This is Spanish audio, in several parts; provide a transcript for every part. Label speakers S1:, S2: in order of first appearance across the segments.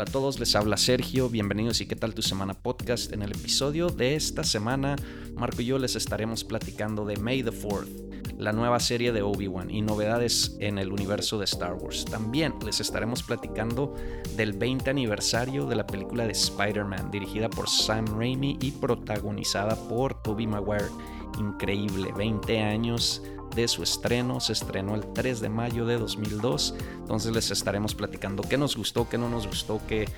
S1: Hola a todos, les habla Sergio, bienvenidos y qué tal tu semana podcast. En el episodio de esta semana, Marco y yo les estaremos platicando de May the 4th, la nueva serie de Obi-Wan y novedades en el universo de Star Wars. También les estaremos platicando del 20 aniversario de la película de Spider-Man, dirigida por Sam Raimi y protagonizada por Tobey Maguire. Increíble, 20 años de su estreno. Se estrenó el 3 de mayo de 2002. Entonces les estaremos platicando qué nos gustó, qué no nos gustó, qué,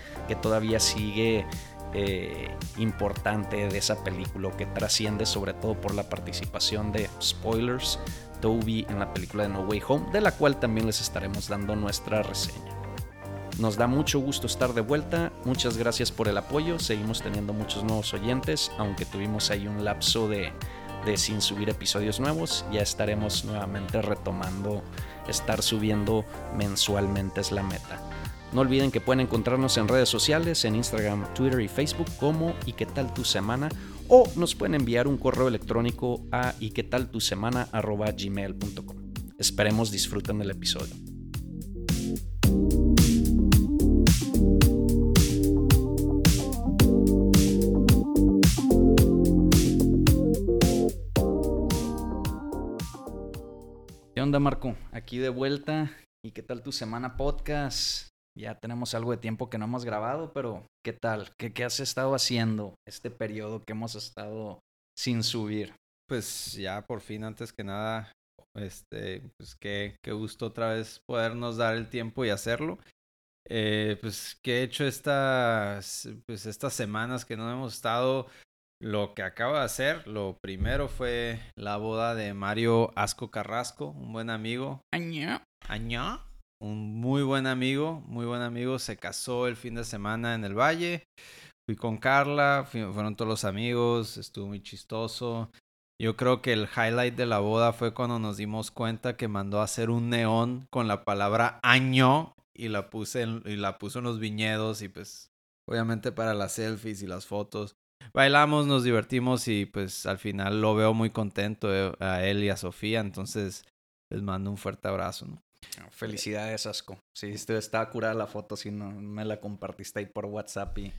S1: todavía sigue eh, importante de esa película, que trasciende sobre todo por la participación de spoilers, Toby en la película de No Way Home, de la cual también les estaremos dando nuestra reseña. Nos da mucho gusto estar de vuelta, muchas gracias por el apoyo, seguimos teniendo muchos nuevos oyentes, aunque tuvimos ahí un lapso de, de sin subir episodios nuevos. Ya estaremos nuevamente retomando estar subiendo mensualmente es la meta. No olviden que pueden encontrarnos en redes sociales, en Instagram, Twitter y Facebook como y qué tal tu semana o nos pueden enviar un correo electrónico a y qué tal tu semana gmail.com. Esperemos disfruten del episodio. Marco? Aquí de vuelta. ¿Y qué tal tu semana podcast? Ya tenemos algo de tiempo que no hemos grabado, pero ¿qué tal? ¿Qué, qué has estado haciendo este periodo que hemos estado sin subir?
S2: Pues ya por fin, antes que nada, este, pues qué, qué gusto otra vez podernos dar el tiempo y hacerlo. Eh, pues que he hecho estas, pues estas semanas que no hemos estado lo que acaba de hacer, lo primero fue la boda de Mario Asco Carrasco, un buen amigo.
S1: Año.
S2: Año. Un muy buen amigo, muy buen amigo. Se casó el fin de semana en el Valle. Fui con Carla, fueron todos los amigos, estuvo muy chistoso. Yo creo que el highlight de la boda fue cuando nos dimos cuenta que mandó a hacer un neón con la palabra año y la puse y la puso en los viñedos y pues obviamente para las selfies y las fotos bailamos, nos divertimos y pues al final lo veo muy contento eh, a él y a Sofía, entonces les mando un fuerte abrazo. ¿no?
S1: Ah, felicidades, Asco. Sí, estaba curada la foto, si no me la compartiste ahí por WhatsApp y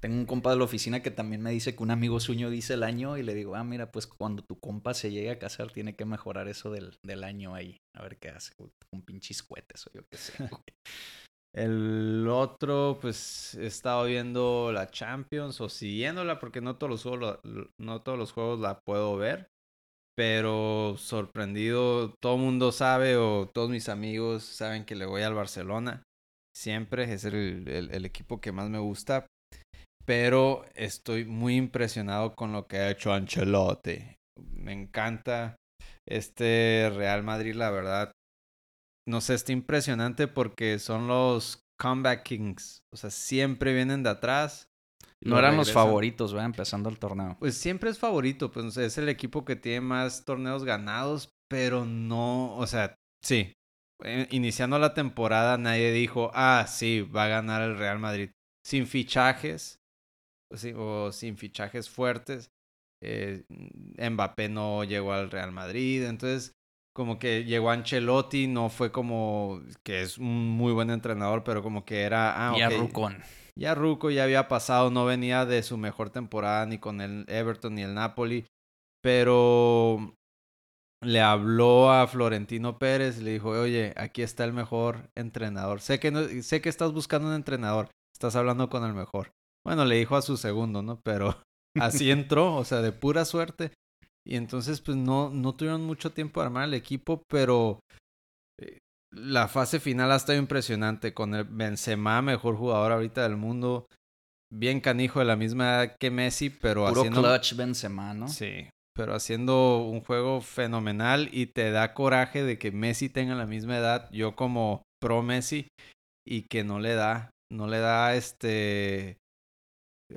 S1: tengo un compa de la oficina que también me dice que un amigo suyo dice el año y le digo, ah, mira, pues cuando tu compa se llegue a casar tiene que mejorar eso del, del año ahí. A ver qué hace, con pinches cohetes o yo qué sé.
S2: El otro, pues he estado viendo la Champions o siguiéndola porque no todos los juegos, no todos los juegos la puedo ver. Pero sorprendido, todo el mundo sabe o todos mis amigos saben que le voy al Barcelona. Siempre es el, el equipo que más me gusta. Pero estoy muy impresionado con lo que ha hecho Ancelotti. Me encanta este Real Madrid, la verdad no sé, está impresionante porque son los comeback kings. O sea, siempre vienen de atrás.
S1: No eran los favoritos, ¿verdad? Empezando el torneo.
S2: Pues siempre es favorito, pues es el equipo que tiene más torneos ganados, pero no, o sea, sí. Eh, iniciando la temporada nadie dijo, ah, sí, va a ganar el Real Madrid. Sin fichajes, o sin fichajes fuertes. Eh, Mbappé no llegó al Real Madrid, entonces como que llegó Ancelotti, no fue como que es un muy buen entrenador, pero como que era...
S1: Ah, ya Rucón.
S2: Ya Ruco ya había pasado, no venía de su mejor temporada ni con el Everton ni el Napoli, pero le habló a Florentino Pérez le dijo, oye, aquí está el mejor entrenador. Sé que, no, sé que estás buscando un entrenador, estás hablando con el mejor. Bueno, le dijo a su segundo, ¿no? Pero así entró, o sea, de pura suerte. Y entonces, pues no, no tuvieron mucho tiempo de armar el equipo, pero eh, la fase final ha estado impresionante con el Benzema, mejor jugador ahorita del mundo. Bien canijo de la misma edad que Messi, pero
S1: Puro haciendo... clutch Benzema, ¿no?
S2: Sí, pero haciendo un juego fenomenal y te da coraje de que Messi tenga la misma edad, yo como pro Messi, y que no le da, no le da este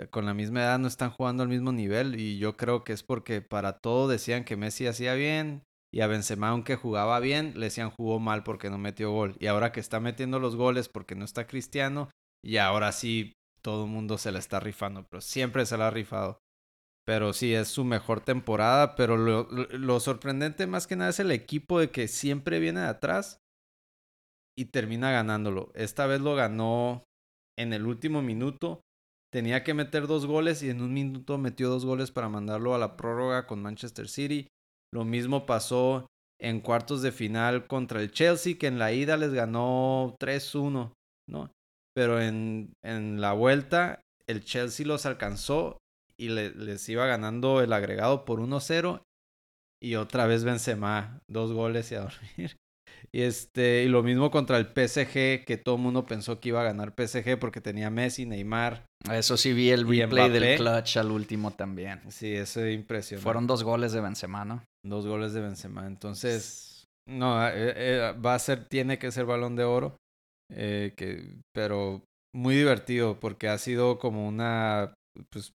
S2: con la misma edad no están jugando al mismo nivel y yo creo que es porque para todo decían que Messi hacía bien y a Benzema aunque jugaba bien le decían jugó mal porque no metió gol y ahora que está metiendo los goles porque no está Cristiano y ahora sí todo el mundo se la está rifando pero siempre se la ha rifado. Pero sí es su mejor temporada pero lo, lo sorprendente más que nada es el equipo de que siempre viene de atrás y termina ganándolo. Esta vez lo ganó en el último minuto tenía que meter dos goles y en un minuto metió dos goles para mandarlo a la prórroga con Manchester City. Lo mismo pasó en cuartos de final contra el Chelsea, que en la ida les ganó 3-1, ¿no? Pero en, en, la vuelta el Chelsea los alcanzó y les iba ganando el agregado por 1-0 y otra vez Benzema, dos goles y a dormir. Y este, y lo mismo contra el PSG, que todo el mundo pensó que iba a ganar PSG porque tenía Messi, Neymar.
S1: Eso sí vi el replay del clutch al último también.
S2: Sí, eso es impresionante.
S1: Fueron dos goles de Benzema, ¿no?
S2: Dos goles de Benzema. Entonces, no, eh, eh, va a ser, tiene que ser balón de oro. Eh, que, pero muy divertido porque ha sido como una, pues,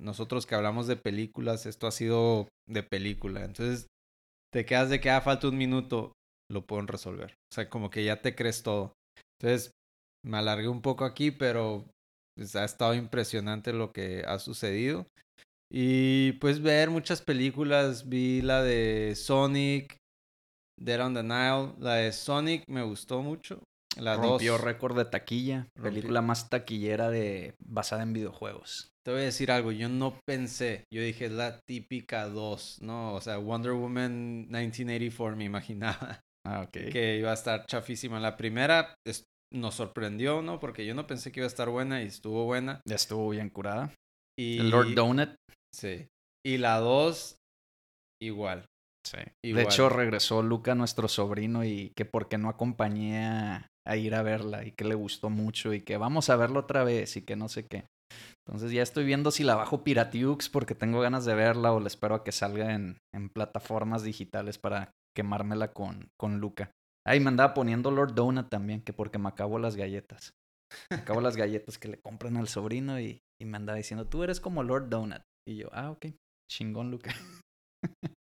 S2: nosotros que hablamos de películas, esto ha sido de película. Entonces, te quedas de que ah, falta un minuto lo pueden resolver. O sea, como que ya te crees todo. Entonces, me alargué un poco aquí, pero pues, ha estado impresionante lo que ha sucedido. Y pues ver muchas películas, vi la de Sonic, Dead on the Nile, la de Sonic me gustó mucho. La
S1: Rompió récord de taquilla, película más taquillera de basada en videojuegos.
S2: Te voy a decir algo, yo no pensé, yo dije es la típica 2, ¿no? O sea, Wonder Woman 1984 me imaginaba.
S1: Ah,
S2: que iba a estar chafísima. La primera nos sorprendió, ¿no? Porque yo no pensé que iba a estar buena y estuvo buena.
S1: Ya estuvo bien curada. Y... El Lord Donut.
S2: Sí. Y la dos, igual.
S1: Sí. De hecho, regresó Luca, nuestro sobrino, y que porque no acompañé a, ir a verla y que le gustó mucho y que vamos a verla otra vez y que no sé qué. Entonces ya estoy viendo si la bajo Piratiux porque tengo ganas de verla o le espero a que salga en, en plataformas digitales para quemármela con, con Luca. Ahí me andaba poniendo Lord Donut también, que porque me acabo las galletas. Me acabo las galletas que le compran al sobrino y, y me andaba diciendo, tú eres como Lord Donut. Y yo, ah, ok, chingón Luca.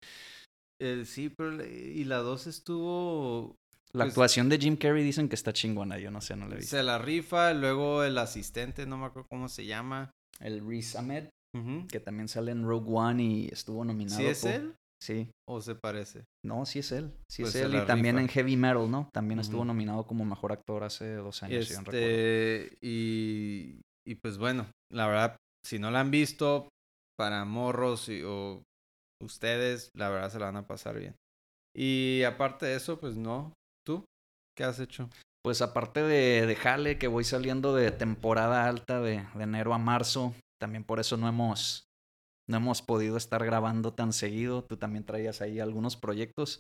S2: Eh, sí, pero y la 2 estuvo...
S1: La pues actuación de Jim Carrey dicen que está chingona, yo no sé, no le vi.
S2: Se la rifa, luego el asistente, no me acuerdo cómo se llama.
S1: El Reese Ahmed, que también sale en Rogue One y estuvo nominado.
S2: ¿Sí es él?
S1: Sí.
S2: ¿O se parece?
S1: No, sí es él. Sí es pues él. Y también en Heavy Metal, ¿no? También estuvo nominado como mejor actor hace dos años,
S2: este... y, y pues bueno, la verdad, si no la han visto, para morros o ustedes, la verdad se la van a pasar bien. Y aparte de eso, pues no. ¿Tú? ¿Qué has hecho?
S1: Pues aparte de, de Jale, que voy saliendo de temporada alta de, de enero a marzo, también por eso no hemos no hemos podido estar grabando tan seguido. Tú también traías ahí algunos proyectos.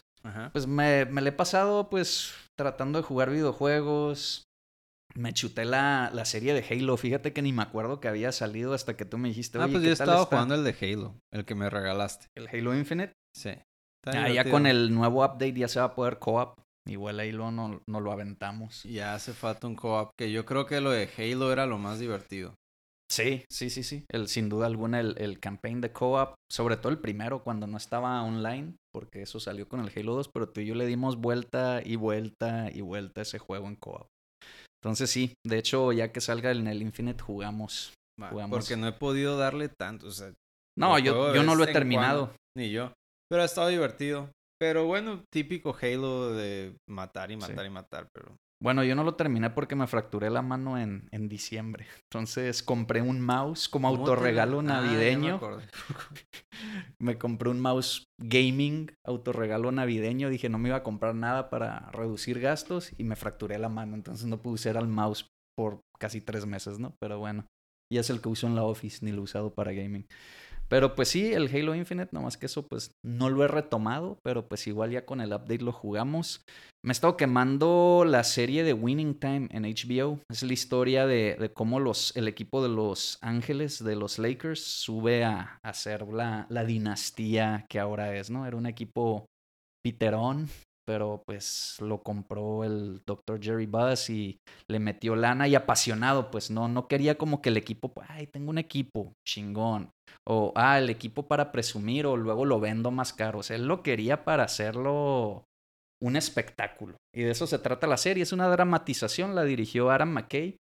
S1: Pues me, me le he pasado pues tratando de jugar videojuegos. Me chuté la, la serie de Halo. Fíjate que ni me acuerdo que había salido hasta que tú me dijiste.
S2: Ah, pues yo estaba jugando el de Halo, el que me regalaste.
S1: ¿El Halo Infinite?
S2: Sí.
S1: Ah, ya con el nuevo update ya se va a poder co-op. Igual Halo no, no lo aventamos.
S2: Ya hace falta un co-op, que yo creo que lo de Halo era lo más divertido.
S1: Sí, sí, sí, sí. El, sin duda alguna, el, el campaign de co-op, sobre todo el primero, cuando no estaba online, porque eso salió con el Halo 2, pero tú y yo le dimos vuelta y vuelta y vuelta a ese juego en co-op. Entonces sí, de hecho, ya que salga en el Infinite jugamos. jugamos.
S2: Porque no he podido darle tanto. O sea,
S1: no, yo, yo no lo he terminado.
S2: ni yo. Pero ha estado divertido. Pero bueno, típico Halo de matar y matar y matar, pero
S1: bueno, yo no lo terminé porque me fracturé la mano en, en diciembre. Entonces compré un mouse como autorregalo ah, navideño. me, compré un mouse gaming autorregalo navideño. Dije, no me iba a comprar nada para reducir gastos y me fracturé la mano. Entonces no pude usar el mouse por casi tres meses, ¿no? Pero bueno, ya es el que uso en la office, ni lo he usado para gaming. Pero pues sí, el Halo Infinite, más que eso, pues no lo he retomado, pero pues igual ya con el update lo jugamos. Me he estado quemando la serie de Winning Time en HBO. Es la historia de, cómo los, el equipo de Los Ángeles, de los Lakers, sube a, a ser la, la dinastía que ahora es, ¿no? Era un equipo piterón, pero pues lo compró el Dr. Jerry Buzz y le metió lana y apasionado, pues no, no quería como que el equipo, ay, tengo un equipo chingón, o ah, el equipo para presumir, o luego lo vendo más caro, o sea, él lo quería para hacerlo un espectáculo. Y de eso se trata la serie, es una dramatización, la dirigió Adam McKay,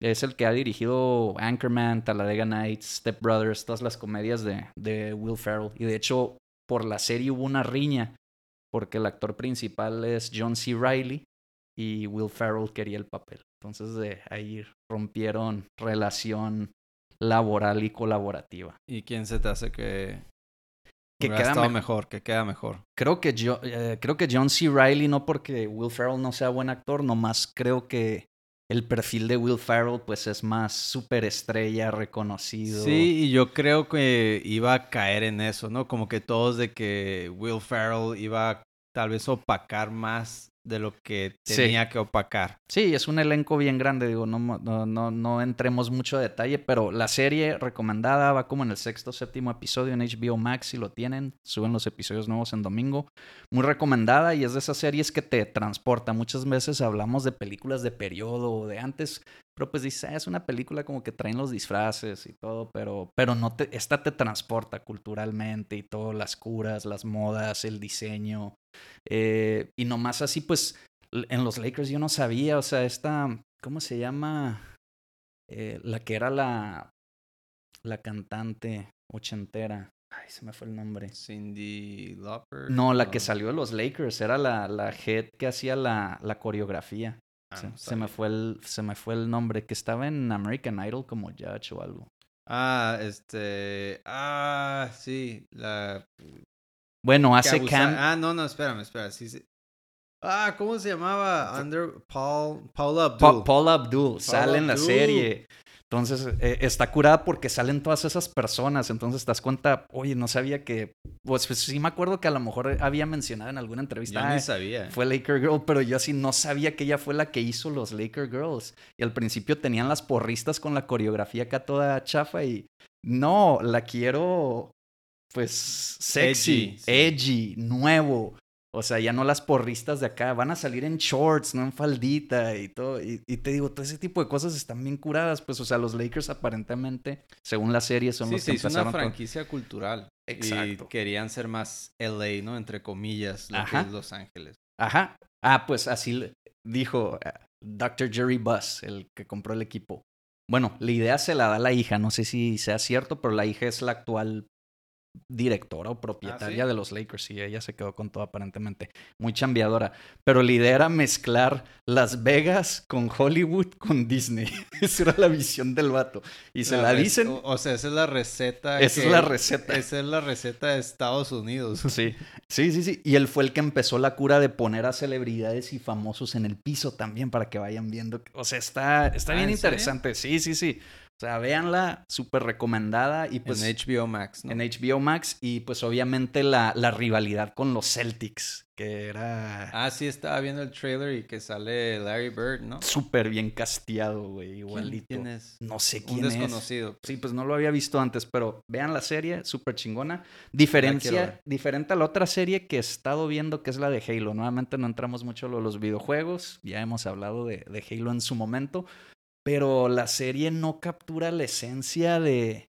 S1: es el que ha dirigido Anchorman, Talladega Nights, Step Brothers, todas las comedias de, de Will Ferrell, y de hecho por la serie hubo una riña porque el actor principal es John C. Riley y Will Ferrell quería el papel. Entonces de ahí rompieron relación laboral y colaborativa.
S2: ¿Y quién se te hace que,
S1: Que queda
S2: estado
S1: me-
S2: mejor, que queda mejor?
S1: Creo que yo, eh, creo que John C. Riley, no porque Will Ferrell no sea buen actor, nomás creo que el perfil de Will Ferrell pues es más superestrella, reconocido.
S2: Sí, y yo creo que iba a caer en eso, ¿no? Como que todos de que Will Ferrell iba a tal vez opacar más de lo que
S1: Sí.
S2: tenía que opacar.
S1: Sí, es un elenco bien grande, digo, no, no, no, no entremos mucho a detalle, pero la serie recomendada va como en el sexto, séptimo episodio en HBO Max, si lo tienen, suben los episodios nuevos en domingo. Muy recomendada y es de esas series que te transporta. Muchas veces hablamos de películas de periodo o de antes, pero pues dices, "Ah, es una película como que traen los disfraces y todo, pero, pero no te, esta te transporta culturalmente y todo, las curas, las modas, el diseño. Eh, y nomás así, pues, en los Lakers yo no sabía, o sea, esta, ¿cómo se llama? Eh, la que era la, la cantante ochentera. Ay, se me fue el nombre.
S2: Cindy Lauper.
S1: No, la que salió de los Lakers, era la, la head que hacía la, la coreografía.
S2: Ah,
S1: se, me fue el, se me fue el nombre, que estaba en American Idol como judge o algo.
S2: Ah, este. Ah, sí. La.
S1: Bueno, hace
S2: abusa-
S1: Cam...
S2: Ah, no, no, espérame, espera. Sí, sí. Ah, ¿cómo se llamaba? Under. Paul. Paul Abdul.
S1: Pa- Paula Abdul sale en la serie. Entonces, eh, está curada porque salen todas esas personas. Entonces, te das cuenta, oye, no sabía que. Pues, pues, sí, me acuerdo que a lo mejor había mencionado en alguna entrevista.
S2: Yo
S1: "Ah,
S2: ni sabía.
S1: fue Laker Girl, pero yo así no sabía que ella fue la que hizo los Laker Girls. Y al principio tenían las porristas con la coreografía acá toda chafa y no, la quiero pues sexy,
S2: Edgy, sí.
S1: nuevo. O sea, ya no las porristas de acá, van a salir en shorts, no en faldita y todo. Y, y te digo, todo ese tipo de cosas están bien curadas. Pues, o sea, los Lakers aparentemente, según la serie, son
S2: Sí,
S1: los
S2: se
S1: que
S2: una
S1: empezaron todo.
S2: franquicia cultural.
S1: Exacto.
S2: Y querían ser más LA, ¿no? Entre comillas, lo
S1: Ajá.
S2: que es Los Ángeles.
S1: Ajá. Ah, pues así dijo eh, Dr. Jerry Buss, el que compró el equipo. Bueno, la idea se la da la hija, no sé si sea cierto, pero la hija es la actual directora o propietaria
S2: ¿sí?
S1: de los Lakers y ella se quedó con todo aparentemente. Muy chambeadora. Pero la idea era mezclar Las Vegas con Hollywood con Disney. Esa era la visión del vato. Y se la
S2: rec-
S1: dicen.
S2: O, o sea, esa es la receta.
S1: Esa es la receta.
S2: Esa es la receta de Estados Unidos.
S1: Sí, sí, sí, sí. Y él fue el que empezó la cura de poner a celebridades y famosos en el piso también para que vayan viendo. O sea, está, está
S2: Ah,
S1: bien interesante. Sí, sí, sí. O sea, véanla, súper recomendada. Y pues
S2: en HBO Max, ¿no?
S1: en HBO Max. Y pues obviamente la, la rivalidad con los Celtics, que era
S2: Ah, sí, estaba viendo el trailer y que sale Larry Bird, ¿no?
S1: súper bien casteado, güey.
S2: ¿Quién-
S1: Igualito.
S2: ¿Quién es?
S1: No sé
S2: Un
S1: quién es.
S2: desconocido.
S1: Sí, pues no lo había visto antes, pero vean la serie, súper chingona. Diferencia, diferente a la otra serie que he estado viendo, que es la de Halo. Nuevamente no entramos mucho a los videojuegos, ya hemos hablado de, de Halo en su momento, pero la serie no captura la esencia de,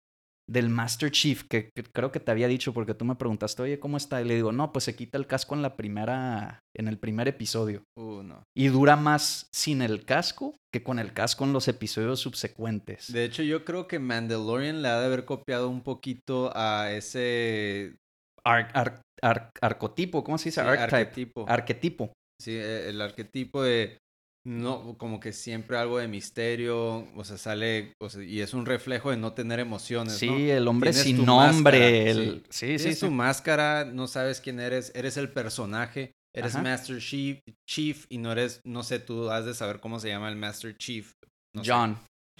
S1: del Master Chief, que, que creo que te había dicho porque tú me preguntaste, oye, ¿cómo está? Y le digo, no, pues se quita el casco en la primera, en el primer episodio.
S2: Uh, no.
S1: Y dura más sin el casco que con el casco en los episodios subsecuentes.
S2: De hecho, yo creo que Mandalorian le ha de haber copiado un poquito a ese
S1: Ar- ar- ar- arcotipo, ¿cómo se dice?
S2: sí, arquetipo.
S1: Arquetipo.
S2: Sí, e- el arquetipo de no, como que siempre algo de misterio, o sea, sale, o sea, y es un reflejo de no tener emociones,
S1: Sí,
S2: ¿no?
S1: el hombre sin nombre. el- Sí, sí,
S2: Tienes
S1: sí.
S2: tu máscara, no sabes quién eres, eres el personaje, eres
S1: Ajá.
S2: Master Chief, Chief y no eres, no sé, tú has de saber cómo se llama el Master Chief. no sé.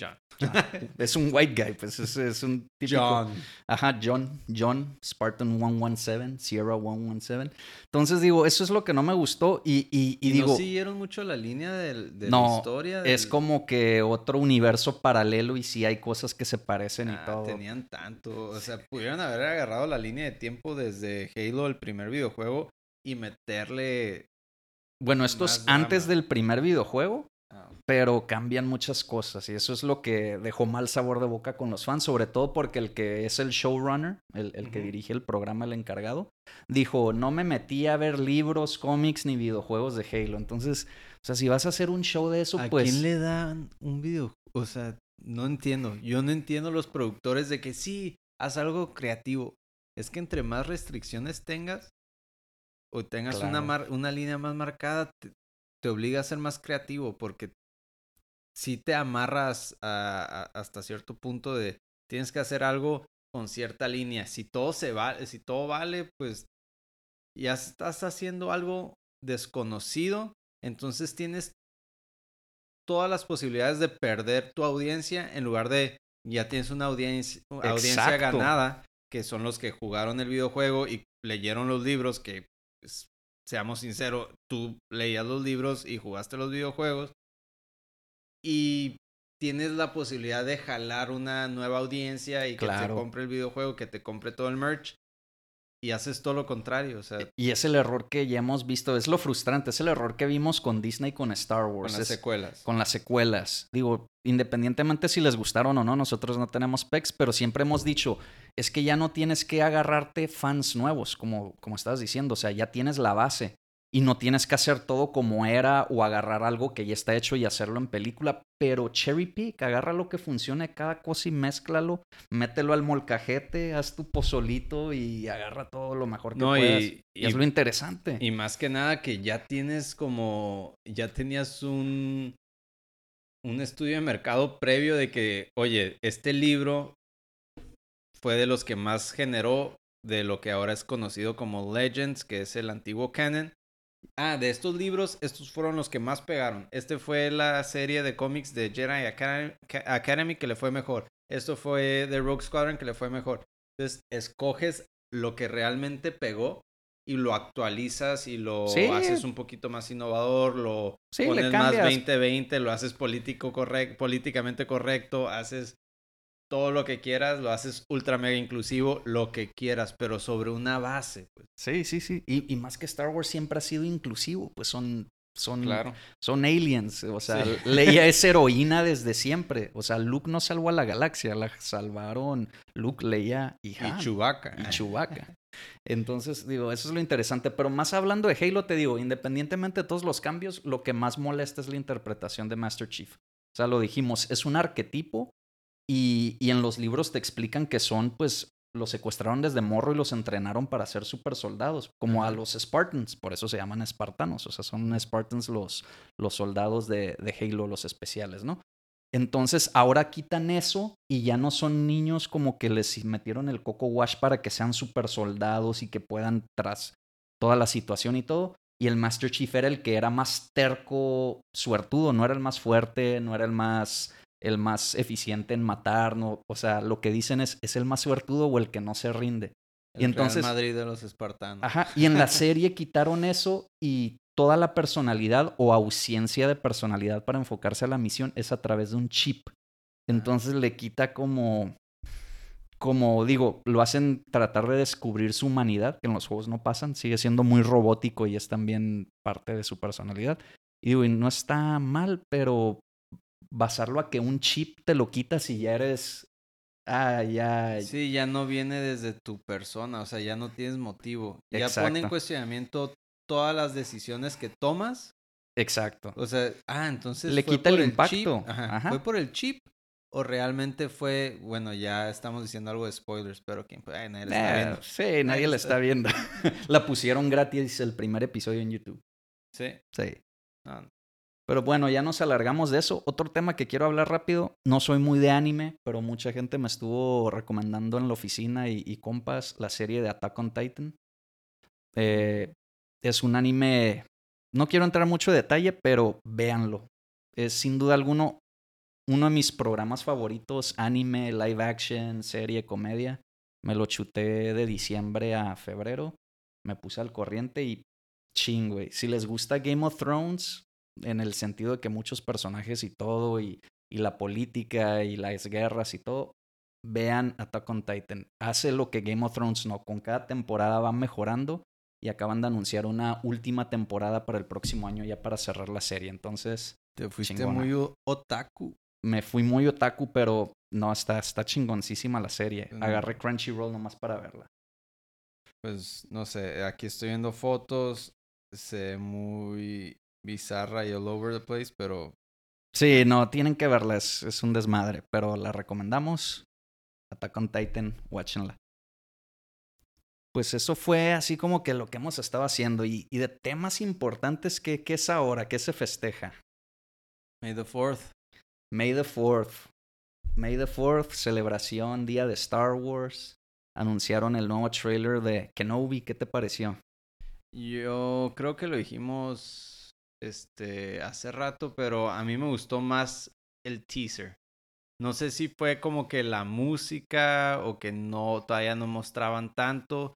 S1: John.
S2: John.
S1: Es un white guy, pues es, es un típico.
S2: John.
S1: Ajá, John, John, Spartan 117, Sierra 117. Entonces digo, eso es lo que no me gustó y, y, y
S2: Y,
S1: digo,
S2: no siguieron mucho la línea del- de,
S1: No,
S2: la historia.
S1: es
S2: del-
S1: como que otro universo paralelo y sí hay cosas que se parecen y
S2: Ah,
S1: todo.
S2: tenían tanto. O sea, pudieron haber agarrado la línea de tiempo desde Halo, el primer videojuego, y meterle.
S1: Bueno, esto es
S2: drama.
S1: antes del primer videojuego, pero cambian muchas cosas y eso es lo que dejó mal sabor de boca con los fans, sobre todo porque el que es el showrunner, el, el que dirige el programa, el encargado, dijo, no me metí a ver libros, cómics ni videojuegos de Halo. Entonces, o sea, si vas a hacer un show de eso,
S2: ¿A
S1: pues...
S2: quién le dan un video? O sea, no entiendo. Yo no entiendo los productores de que sí, haz algo creativo. Es que entre más restricciones tengas o tengas una,
S1: Claro.
S2: mar- una línea más marcada, te, te obliga a ser más creativo porque sí te amarras hasta cierto punto de tienes que hacer algo con cierta línea. Si todo se vale, si todo vale, pues ya estás haciendo algo desconocido, entonces tienes todas las posibilidades de perder tu audiencia en lugar de ya tienes una audiencia, audiencia ganada, que son los que jugaron el videojuego y leyeron los libros, que seamos sinceros, tú leías los libros y jugaste los videojuegos y tienes la posibilidad de jalar una nueva audiencia y que te compre el videojuego, que te compre todo el merch y haces todo lo contrario, o sea.
S1: Y es el error que ya hemos visto, es lo frustrante, es el error que vimos con Disney con Star Wars.
S2: Con las secuelas.
S1: Con las secuelas. Digo, independientemente si les gustaron o no, nosotros no tenemos pecs, pero siempre hemos dicho, es que ya no tienes que agarrarte fans nuevos, como, como estabas diciendo, o sea, ya tienes la base y no tienes que hacer todo como era o agarrar algo que ya está hecho y hacerlo en película, pero cherry pick, agarra lo que funcione cada cosa y mézclalo, mételo al molcajete, haz tu pozolito y agarra todo lo mejor que puedas. Y, es lo interesante.
S2: Y más que nada que ya tienes como, ya tenías un, un estudio de mercado previo de que, oye, este libro fue de los que más generó de lo que ahora es conocido como Legends, que es el antiguo canon. Ah, de estos libros, estos fueron los que más pegaron. Este fue la serie de cómics de Jedi Academy, que le fue mejor. Esto fue de Rogue Squadron que le fue mejor. Entonces, escoges lo que realmente pegó y lo actualizas y lo haces un poquito más innovador, lo pones más 2020, lo haces político correcto, políticamente correcto, haces todo lo que quieras, lo haces ultra mega inclusivo, lo que quieras, pero sobre una base. Pues.
S1: Sí, sí, sí. Y, más que Star Wars siempre ha sido inclusivo, pues son, son, son aliens. O sea, Leia es heroína desde siempre. O sea, Luke no salvó a la galaxia, la salvaron Luke, Leia y
S2: Y Chewbacca.
S1: Y Chewbacca. Entonces, digo, eso es lo interesante. Pero más hablando de Halo, te digo, independientemente de todos los cambios, lo que más molesta es la interpretación de Master Chief. O sea, lo dijimos, es un arquetipo y, en los libros te explican que son, pues, los secuestraron desde morro y los entrenaron para ser super soldados, como a los Spartans, por eso se llaman espartanos, o sea, son Spartans los, los soldados de, de Halo, los especiales, ¿no? Entonces ahora quitan eso y ya no son niños como que les metieron el coco wash para que sean super soldados y que puedan tras toda la situación y todo. Y el Master Chief era el que era más terco, suertudo, no era el más fuerte, no era el más el más eficiente en matar, no, o sea, lo que dicen es, es el más suertudo o el que no se rinde.
S2: El y entonces, Real Madrid de los espartanos.
S1: Ajá, y en la serie quitaron eso y toda la personalidad o ausencia de personalidad para enfocarse a la misión es a través de un chip. Entonces le quita como, como digo, lo hacen tratar de descubrir su humanidad, que en los juegos no pasan, sigue siendo muy robótico y es también parte de su personalidad. Y digo, y no está mal, pero basarlo a que un chip te lo quitas y ya eres. Ah, ya.
S2: Sí, ya no viene desde tu persona, o sea, ya no tienes motivo. Ya pone en cuestionamiento todas las decisiones que tomas.
S1: Exacto.
S2: O sea, ah, entonces.
S1: Le quita el, impacto.
S2: Ajá. ¿Fue por el chip? ¿O realmente fue, bueno, ya estamos diciendo algo de spoilers, pero ¿quién nadie la está viendo.
S1: Sí, nadie la está viendo. la pusieron gratis el primer episodio en YouTube.
S2: Sí.
S1: Sí. Pero bueno, ya nos alargamos de eso. Otro tema que quiero hablar rápido. No soy muy de anime, pero mucha gente me estuvo recomendando en la oficina y, compas la serie de Attack on Titan. Eh, es un anime. No quiero entrar mucho en detalle, pero véanlo. Es sin duda alguno uno de mis programas favoritos: anime, live action, serie, comedia. Me lo chuté de diciembre a febrero. Me puse al corriente y ching, güey. Si les gusta Game of Thrones, en el sentido de que muchos personajes y todo, y, y la política y las guerras y todo, vean Attack on Titan. Hace lo que Game of Thrones no, con cada temporada va mejorando y acaban de anunciar una última temporada para el próximo año ya para cerrar la serie. Entonces,
S2: te fuiste muy otaku.
S1: Me fui muy otaku, pero no, está, está chingoncísima la serie. Agarré Crunchyroll nomás para verla.
S2: Pues no sé, aquí estoy viendo fotos, sé muy bizarra y all over the place, pero...
S1: Sí, no, tienen que verla, es, un desmadre, pero la recomendamos. Attack on Titan, watchenla. Pues eso fue así como que lo que hemos estado haciendo. Y, de temas importantes, ¿qué, ¿qué, es ahora? ¿Qué se festeja?
S2: May the 4th.
S1: May the 4th. May the 4th, celebración, día de Star Wars. Anunciaron el nuevo trailer de Kenobi. ¿Qué te pareció?
S2: Yo creo que lo dijimos este hace rato, pero a mí me gustó más el teaser. No sé si fue como que la música o que no todavía no mostraban tanto,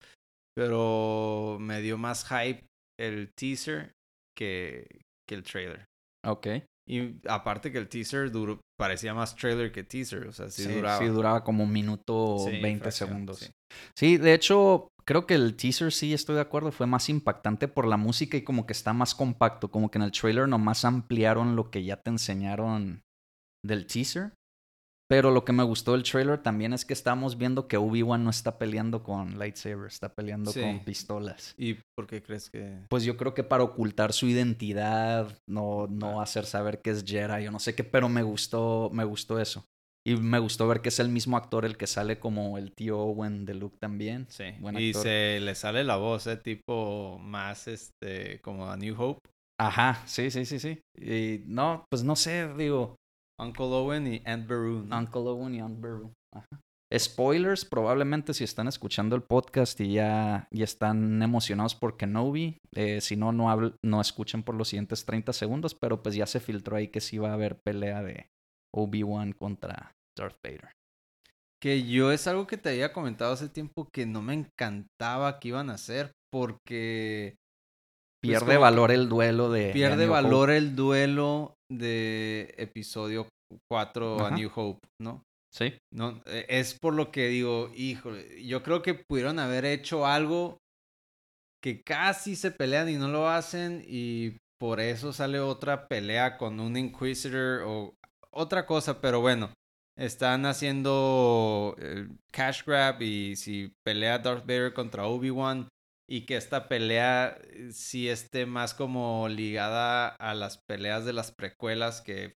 S2: pero me dio más hype el teaser que, que el trailer.
S1: Ok.
S2: Y aparte que el teaser duró, parecía más trailer que teaser, o sea, sí, duraba.
S1: Sí, duraba como un minuto
S2: Sí,
S1: 20
S2: fracción,
S1: segundos.
S2: sí.
S1: Sí, de hecho, creo que el teaser sí, estoy de acuerdo, fue más impactante por la música y como que está más compacto, como que en el trailer nomás ampliaron lo que ya te enseñaron del teaser. Pero lo que me gustó del trailer también es que estamos viendo que Obi-Wan no está peleando con lightsabers, está peleando
S2: Sí.
S1: con pistolas.
S2: ¿Y por qué crees que...?
S1: Pues yo creo que para ocultar su identidad, no, no
S2: Ah.
S1: hacer saber que es Jedi, yo no sé qué, pero me gustó, me gustó eso. Y me gustó ver que es el mismo actor el que sale como el tío Owen de Luke también.
S2: Sí,
S1: Buen
S2: y
S1: actor.
S2: se le sale la voz, ¿eh? Tipo más, este, como a New Hope.
S1: Ajá, sí, sí, sí, sí. Y no, pues no sé, digo,
S2: Uncle Owen y Aunt Beru. ¿no?
S1: Uncle Owen y Aunt Beru. Ajá. Spoilers, probablemente si están escuchando el podcast y ya, ya están emocionados por Kenobi. eh, si no, no, habl- no escuchen por los siguientes 30 segundos, pero pues ya se filtró ahí que sí va a haber pelea de Obi-Wan contra Darth Vader.
S2: Que yo es algo que te había comentado hace tiempo que no me encantaba que iban a hacer porque Pues
S1: Pierde valor el duelo de.
S2: pierde valor el duelo de episodio 4 a. New Hope, ¿no?
S1: Sí.
S2: No, eh, es por lo que digo, híjole, yo creo que pudieron haber hecho algo que casi se pelean y no lo hacen y por eso sale otra pelea con un Inquisitor o otra cosa, pero bueno, están haciendo el cash grab y si pelea Darth Vader contra Obi-Wan y que esta pelea eh, sí esté más como ligada a las peleas de las precuelas que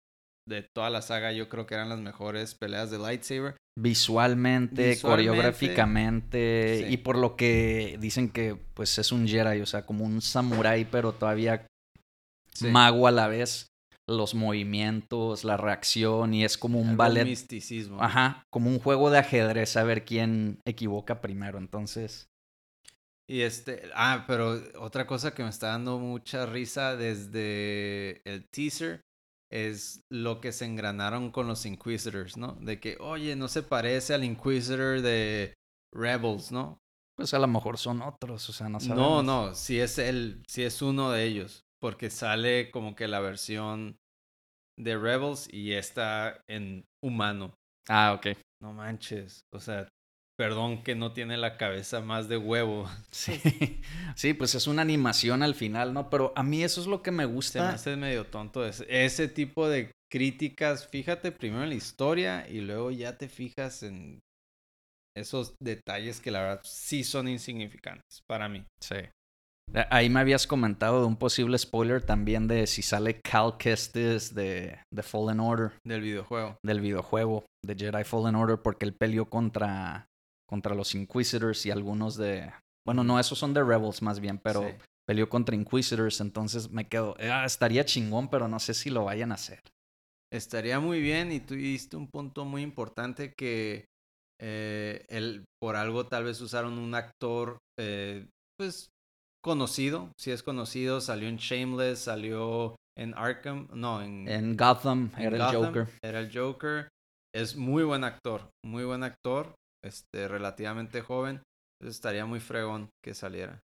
S2: de toda la saga yo creo que eran las mejores peleas de lightsaber.
S1: Visualmente,
S2: Visualmente,
S1: coreográficamente.
S2: sí.
S1: Y por lo que dicen que pues es un Jedi, o sea, como un samurái, pero todavía
S2: Sí.
S1: mago a la vez. Los movimientos, la reacción, y es como un
S2: Algo
S1: ballet.
S2: misticismo.
S1: Ajá, como un juego de ajedrez a ver quién equivoca primero. Entonces,
S2: Y este, ah, pero otra cosa que me está dando mucha risa desde el teaser es lo que se engranaron con los Inquisitors, ¿no? De que, oye, no se parece al Inquisitor de Rebels, ¿no?
S1: pues a lo mejor son otros, o sea, no
S2: No,
S1: sabemos.
S2: no, si es él, si es uno de ellos, porque sale como que la versión de Rebels y está en humano.
S1: Ah, ok.
S2: No manches, o sea, perdón que no tiene la cabeza más de huevo.
S1: Sí. sí, pues es una animación al final, ¿no? Pero a mí eso es lo que me
S2: Se me
S1: gusta.
S2: hace medio tonto ese, ese tipo de críticas. Fíjate primero en la historia y luego ya te fijas en esos detalles que la verdad sí son insignificantes para mí.
S1: Sí. Eh, Ahí me habías comentado de un posible spoiler también de si sale Cal Kestis de, de Fallen Order,
S2: Del videojuego.
S1: del videojuego de Jedi Fallen Order, porque él peleó contra, contra los Inquisitors y algunos de... Bueno, no, esos son de Rebels más bien, pero
S2: Sí.
S1: peleó contra Inquisitors, entonces me quedo... "Ah, estaría chingón, pero no sé si lo vayan a hacer.
S2: Estaría muy bien y tú diste un punto muy importante que eh, él, por algo tal vez usaron un actor eh, pues conocido, si es conocido, salió en Shameless, salió en Arkham, no, en,
S1: En Gotham
S2: en
S1: era el Joker.
S2: Era el Joker. Es muy buen actor, muy buen actor, este, relativamente joven. Entonces estaría muy fregón que saliera.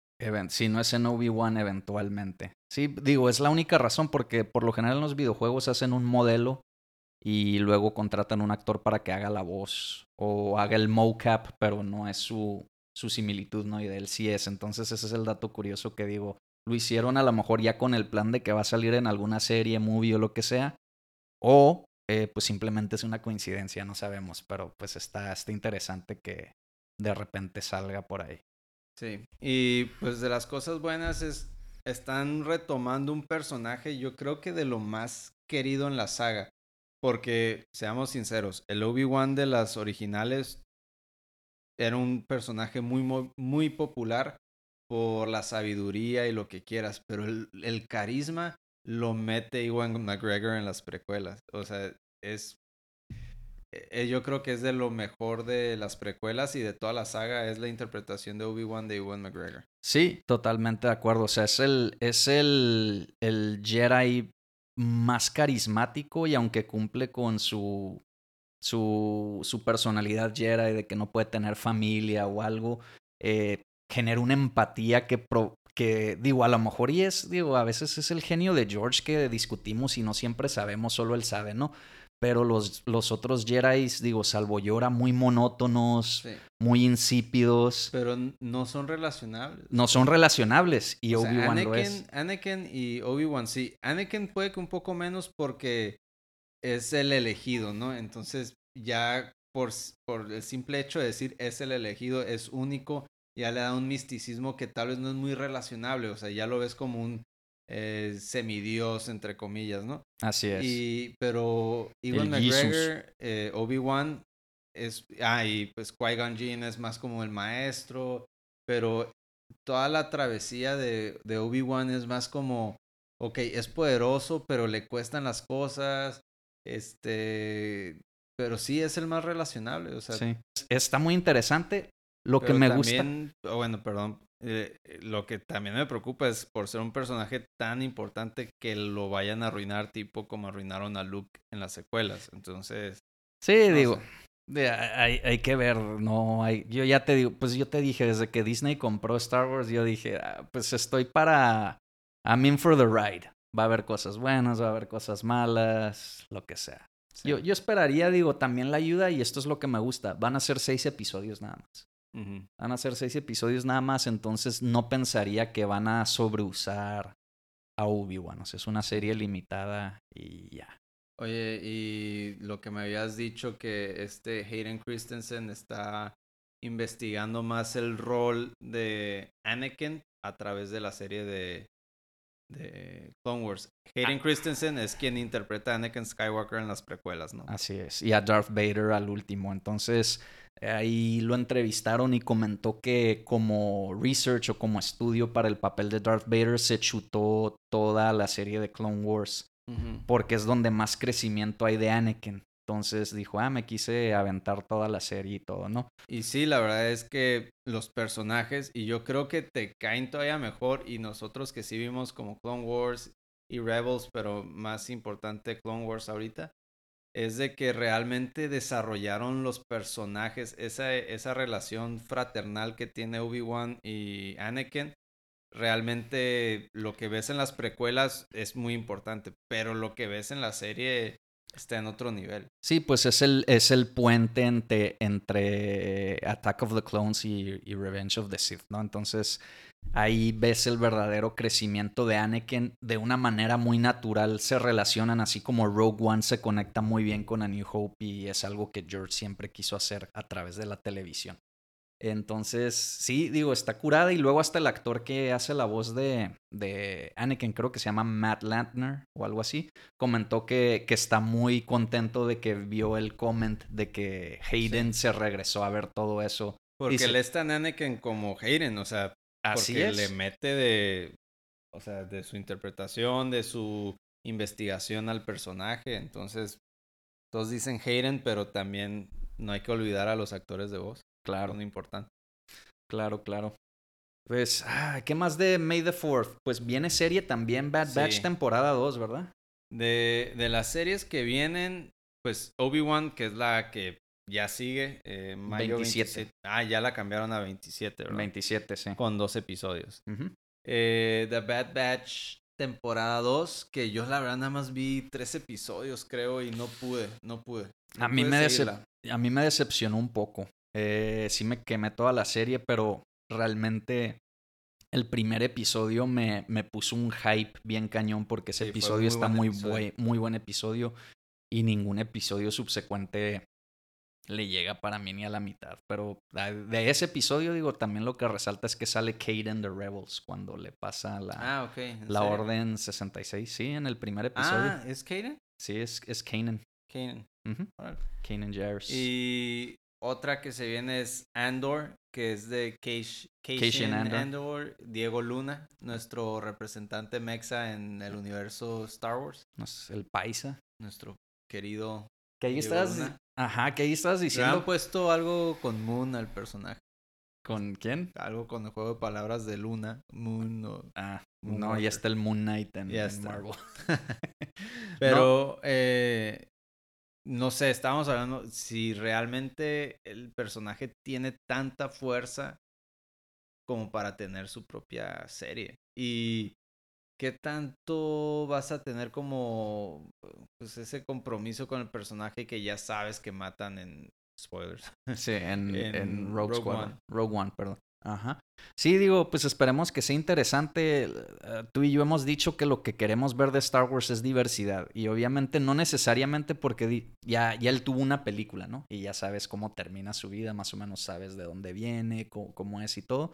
S1: Si no es en Obi-Wan eventualmente. Sí, digo, es la única razón porque por lo general en los videojuegos hacen un modelo y luego contratan un actor para que haga la voz o haga el mocap, pero no es su, su similitud, ¿no? Y de él sí es. Entonces ese es el dato curioso que digo. Lo hicieron a lo mejor ya con el plan de que va a salir en alguna serie, movie o lo que sea. O eh, pues simplemente es una coincidencia, no sabemos. Pero pues está, está interesante que de repente salga por ahí.
S2: Sí. Y pues de las cosas buenas es están retomando un personaje, yo creo que de lo más querido en la saga. Porque, seamos sinceros, el Obi-Wan de las originales era un personaje muy, mo- muy popular por la sabiduría y lo que quieras, pero el, el carisma lo mete Iwan McGregor en las precuelas. O sea, es eh, yo creo que es de lo mejor de las precuelas y de toda la saga es la interpretación de Obi-Wan de Ewan McGregor.
S1: Sí, totalmente de acuerdo. O sea, es el, es el, el Jedi más carismático y aunque cumple con su, su, su personalidad Jedi de que no puede tener familia o algo, eh, genera una empatía que, que, digo, a lo mejor y es, digo, a veces es el genio de George que discutimos y no siempre sabemos, solo él sabe, ¿no? Pero los, los otros Jedi, digo, salvo Yora, muy monótonos, muy insípidos.
S2: Pero no son relacionables.
S1: No son relacionables y Obi-Wan lo es.
S2: Anakin y Obi-Wan, sí. Anakin puede que un poco menos porque es el elegido, ¿no? Entonces ya por, por el simple hecho de decir es el elegido, es único, ya le da un misticismo que tal vez no es muy relacionable, o sea, ya lo ves como un eh, semidios, entre comillas, ¿no?
S1: Así es.
S2: Y, pero Ewan McGregor, eh, Obi-Wan es, ah, y pues Qui-Gon Jinn es más como el maestro, pero toda la travesía de, de Obi-Wan es más como, ok, es poderoso, pero le cuestan las cosas, este, pero sí es el más relacionable, o sea.
S1: Sí. Está muy interesante. Lo que me gusta.
S2: Bueno, perdón, eh, eh, lo que también me preocupa es por ser un personaje tan importante que lo vayan a arruinar, tipo como arruinaron a Luke en las secuelas. Entonces.
S1: Sí, digo. Hay, hay, que ver, no hay. Yo ya te digo, pues yo te dije, desde que Disney compró Star Wars, yo dije, ah, pues estoy para. I'm in for the ride. Va a haber cosas buenas, va a haber cosas malas, lo que sea. Yo, yo esperaría, digo, también la ayuda, y esto es lo que me gusta. Van a ser seis episodios nada más. Van a ser seis episodios nada más, entonces no pensaría que van a sobreusar a Obi-Wan. O sea, es una serie limitada y ya.
S2: Oye, y lo que me habías dicho que este Hayden Christensen está investigando más el rol de Anakin a través de la serie de, de Clone Wars. Hayden ah. Christensen es quien interpreta a Anakin Skywalker en las precuelas, ¿no?
S1: Así es. Y a Darth Vader al último. Entonces, Ahí lo entrevistaron y comentó que como research o como estudio para el papel de Darth Vader se chutó toda la serie de Clone Wars. Porque es donde más crecimiento hay de Anakin. Entonces dijo, ah, me quise aventar toda la serie y todo, ¿no?
S2: Y sí, la verdad es que los personajes, y yo creo que te caen todavía mejor, y nosotros que sí vimos como Clone Wars y Rebels, pero más importante Clone Wars ahorita, es de que realmente desarrollaron los personajes, esa, esa relación fraternal que tiene Obi-Wan y Anakin. Realmente lo que ves en las precuelas es muy importante, pero lo que ves en la serie está en otro nivel.
S1: Sí, pues es el, es el puente entre, Attack of the Clones y, y Revenge of the Sith, ¿no? Entonces, ahí ves el verdadero crecimiento de Anakin de una manera muy natural. Se relacionan así como Rogue One se conecta muy bien con A New Hope y es algo que George siempre quiso hacer a través de la televisión. Entonces, sí, digo, está curada. Y luego hasta el actor que hace la voz de, de Anakin, creo que se llama Matt Lantner o algo así, comentó que, que está muy contento de que vio el comment de que Hayden se regresó a ver todo eso.
S2: Porque él está en Anakin como Hayden, o sea, Así porque le mete de, o sea, de su interpretación, de su investigación al personaje. Entonces, todos dicen Hayden, pero también no hay que olvidar a los actores de voz.
S1: Claro.
S2: no importante.
S1: Claro, claro. Pues, ah, ¿qué más de May the 4 Pues viene serie también, Bad Batch temporada 2, ¿verdad?
S2: De, de las series que vienen, pues Obi-Wan, que es la que ya sigue. Eh, mayo 27. Ah, ya la cambiaron a 27, ¿verdad?
S1: 27, sí.
S2: Con dos episodios. eh, The Bad Batch temporada 2, que yo la verdad nada más vi tres episodios, creo, y no pude, no pude.
S1: a, mí me a mí me decepcionó un poco. Eh, sí me quemé toda la serie, pero realmente el primer episodio me, me puso un hype bien cañón porque ese episodio está muy, muy buen episodio y ningún episodio subsecuente le llega para mí ni a la mitad. Pero de ese episodio, digo, también lo que resalta es que sale Kaden the Rebels cuando le pasa la,
S2: ah,
S1: la Orden 66. Sí, en el primer episodio.
S2: Ah, ¿es Kaden?
S1: Sí, es, es Kanan.
S2: Kanan.
S1: Kanan Jarrus.
S2: Y otra que se viene es Andor, que es de Cation Andor. Andor. Diego Luna, nuestro representante mexa en el universo Star Wars.
S1: El paisa.
S2: Nuestro querido.
S1: Que ahí
S2: Diego
S1: estás.
S2: Luna.
S1: Ajá, que ahí estás
S2: Le han
S1: diciendo.
S2: puesto algo con Moon al personaje.
S1: ¿Con quién?
S2: Algo con el juego de palabras de Luna. Moon o...
S1: Ah,
S2: Moon
S1: no,
S2: Walker.
S1: ya está el Moon Knight en,
S2: Ya
S1: en
S2: está.
S1: Marvel.
S2: Pero, eh, no sé, estábamos hablando si realmente el personaje tiene tanta fuerza como para tener su propia serie. Y qué tanto vas a tener como pues ese compromiso con el personaje que ya sabes que matan en spoilers.
S1: Sí, en,
S2: En
S1: en Rogue,
S2: Rogue
S1: Squadron.
S2: One.
S1: Rogue One, perdón. Ajá. Sí, digo, pues esperemos que sea interesante. Eh, Tú y yo hemos dicho que lo que queremos ver de Star Wars es diversidad. Y obviamente no necesariamente porque ya, ya él tuvo una película, ¿no? Y ya sabes cómo termina su vida, más o menos sabes de dónde viene, cómo, cómo es y todo.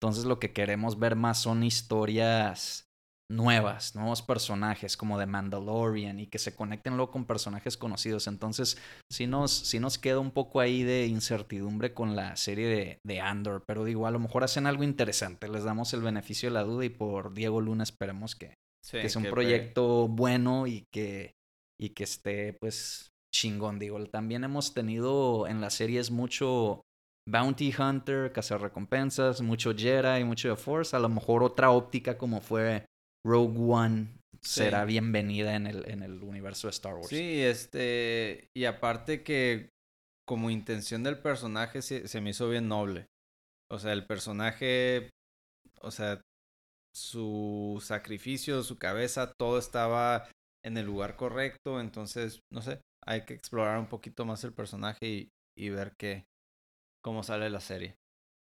S1: Entonces lo que queremos ver más son historias nuevas, nuevos personajes como de Mandalorian y que se conecten luego con personajes conocidos. Entonces sí nos, sí nos queda un poco ahí de incertidumbre con la serie de, de Andor, pero digo, a lo mejor hacen algo interesante, les damos el beneficio de la duda y por Diego Luna esperemos que,
S2: Sí,
S1: que sea un proyecto bueno y que, y que esté pues chingón. Digo, también hemos tenido en las series mucho Bounty Hunter, recompensas, mucho Jedi, mucho de Force, a lo mejor otra óptica como fue Rogue One
S2: Sí.
S1: será bienvenida en el, en el universo de Star Wars.
S2: Sí, este, y aparte que como intención del personaje se, se me hizo bien noble. O sea, el personaje, o sea, su sacrificio, su cabeza, todo estaba en el lugar correcto. Entonces, no sé, hay que explorar un poquito más el personaje y, y ver qué, cómo sale la serie.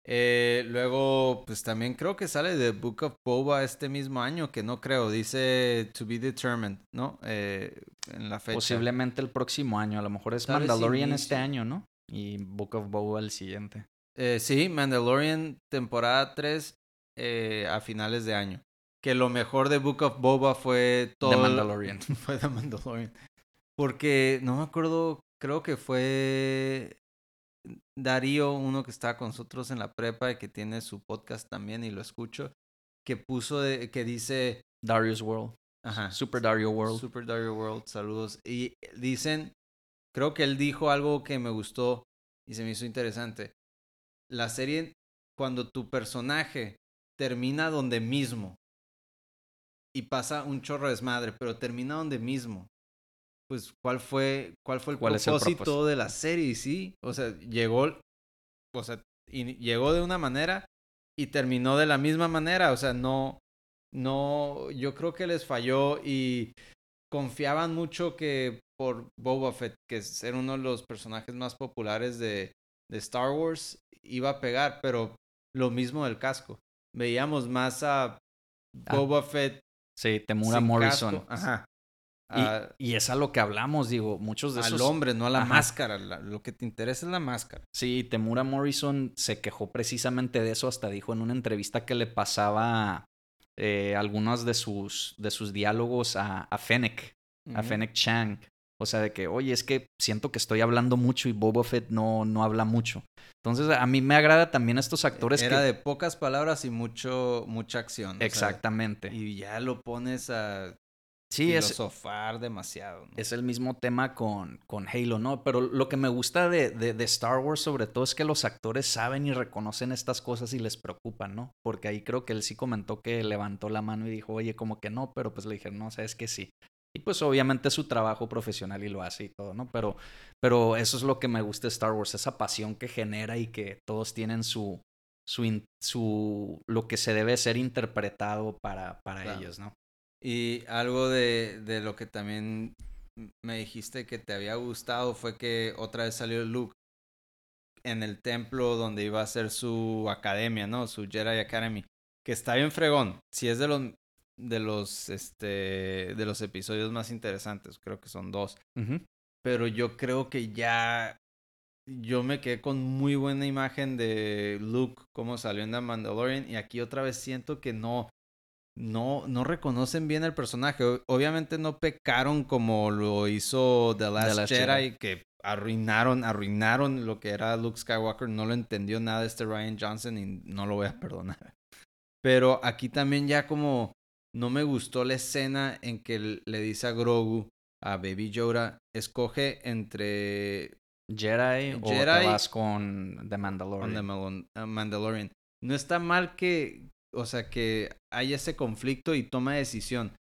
S2: Eh, luego, pues también creo que sale The Book of Boba este mismo año, que no creo, dice To Be Determined, ¿no? Eh, en la fecha.
S1: Posiblemente el próximo año, a lo mejor es Mandalorian este año, ¿no? Y Book of Boba el siguiente.
S2: Eh, sí, Mandalorian temporada 3 eh, a finales de año. Que lo mejor de Book of Boba fue todo.
S1: The Mandalorian.
S2: fue The Mandalorian. Porque no me acuerdo, creo que fue Darío, uno que estaba con nosotros en la prepa y que tiene su podcast también y lo escucho, que puso, de, que dice,
S1: Darius World.
S2: ajá,
S1: Super Dario World.
S2: Super Dario World, saludos. Y dicen, creo que él dijo algo que me gustó y se me hizo interesante. La serie, cuando tu personaje termina donde mismo y pasa un chorro de desmadre, pero termina donde mismo, pues ¿cuál fue, cuál fue el,
S1: ¿Cuál es el
S2: propósito, de la serie? Sí, o sea, llegó, o sea, y llegó de una manera y terminó de la misma manera, o sea, no, no, yo creo que les falló y confiaban mucho que por Boba Fett, que es era uno de los personajes más populares de, de Star Wars, iba a pegar, pero lo mismo del casco. Veíamos más a
S1: Ah,
S2: Boba Fett
S1: Sí, Temura Morrison.
S2: casco, Ajá.
S1: Y,
S2: A-
S1: y es a lo que hablamos, digo, muchos de
S2: al
S1: esos...
S2: hombre, no a la
S1: Ajá.
S2: máscara. la- lo que te interesa es la máscara.
S1: Sí, Temura Morrison se quejó precisamente de eso, hasta dijo en una entrevista que le pasaba eh, algunos de sus, de sus diálogos a, a Fennec, a. Fennec Chang. O sea, de que, oye, es que siento que estoy hablando mucho y Boba Fett no, no habla mucho. Entonces, a mí me agrada también estos actores
S2: Era
S1: que...
S2: de pocas palabras y mucho, mucha acción. o sea,
S1: Exactamente.
S2: y ya lo pones a
S1: sí, es,
S2: filosofar demasiado. ¿no?
S1: es el mismo tema con, con Halo, ¿no? Pero lo que me gusta de, de, de Star Wars sobre todo es que los actores saben y reconocen estas cosas y les preocupan, ¿no? Porque ahí creo que él sí comentó que levantó la mano y dijo, oye, como que no, pero pues le dije, no, sabes que sí. Y pues obviamente es su trabajo profesional y lo hace y todo, ¿no? Pero, pero eso es lo que me gusta de Star Wars, esa pasión que genera y que todos tienen su, su, su lo que se debe ser interpretado para, para
S2: Claro.
S1: ellos, ¿no?
S2: Y algo de, de lo que también me dijiste que te había gustado fue que otra vez salió Luke en el templo donde iba a ser su academia, ¿no? Su Jedi Academy. Que está bien fregón. Si es de los de los este de los episodios más interesantes, creo que son dos. Pero yo creo que ya yo me quedé con muy buena imagen de Luke como salió en The Mandalorian y aquí otra vez siento que no no no reconocen bien el personaje. Obviamente no pecaron como lo hizo The Last,
S1: Last
S2: Jedi,
S1: Jedi.
S2: que arruinaron arruinaron lo que era Luke Skywalker, no lo entendió nada este Ryan Johnson y no lo voy a perdonar. Pero aquí también ya como no me gustó la escena en que le dice a Grogu a Baby Yoda, escoge entre
S1: Jedi, o te
S2: Jedi
S1: vas con The Mandalorian.
S2: the Mandalorian. No está mal que, o sea, que haya ese conflicto y toma decisión,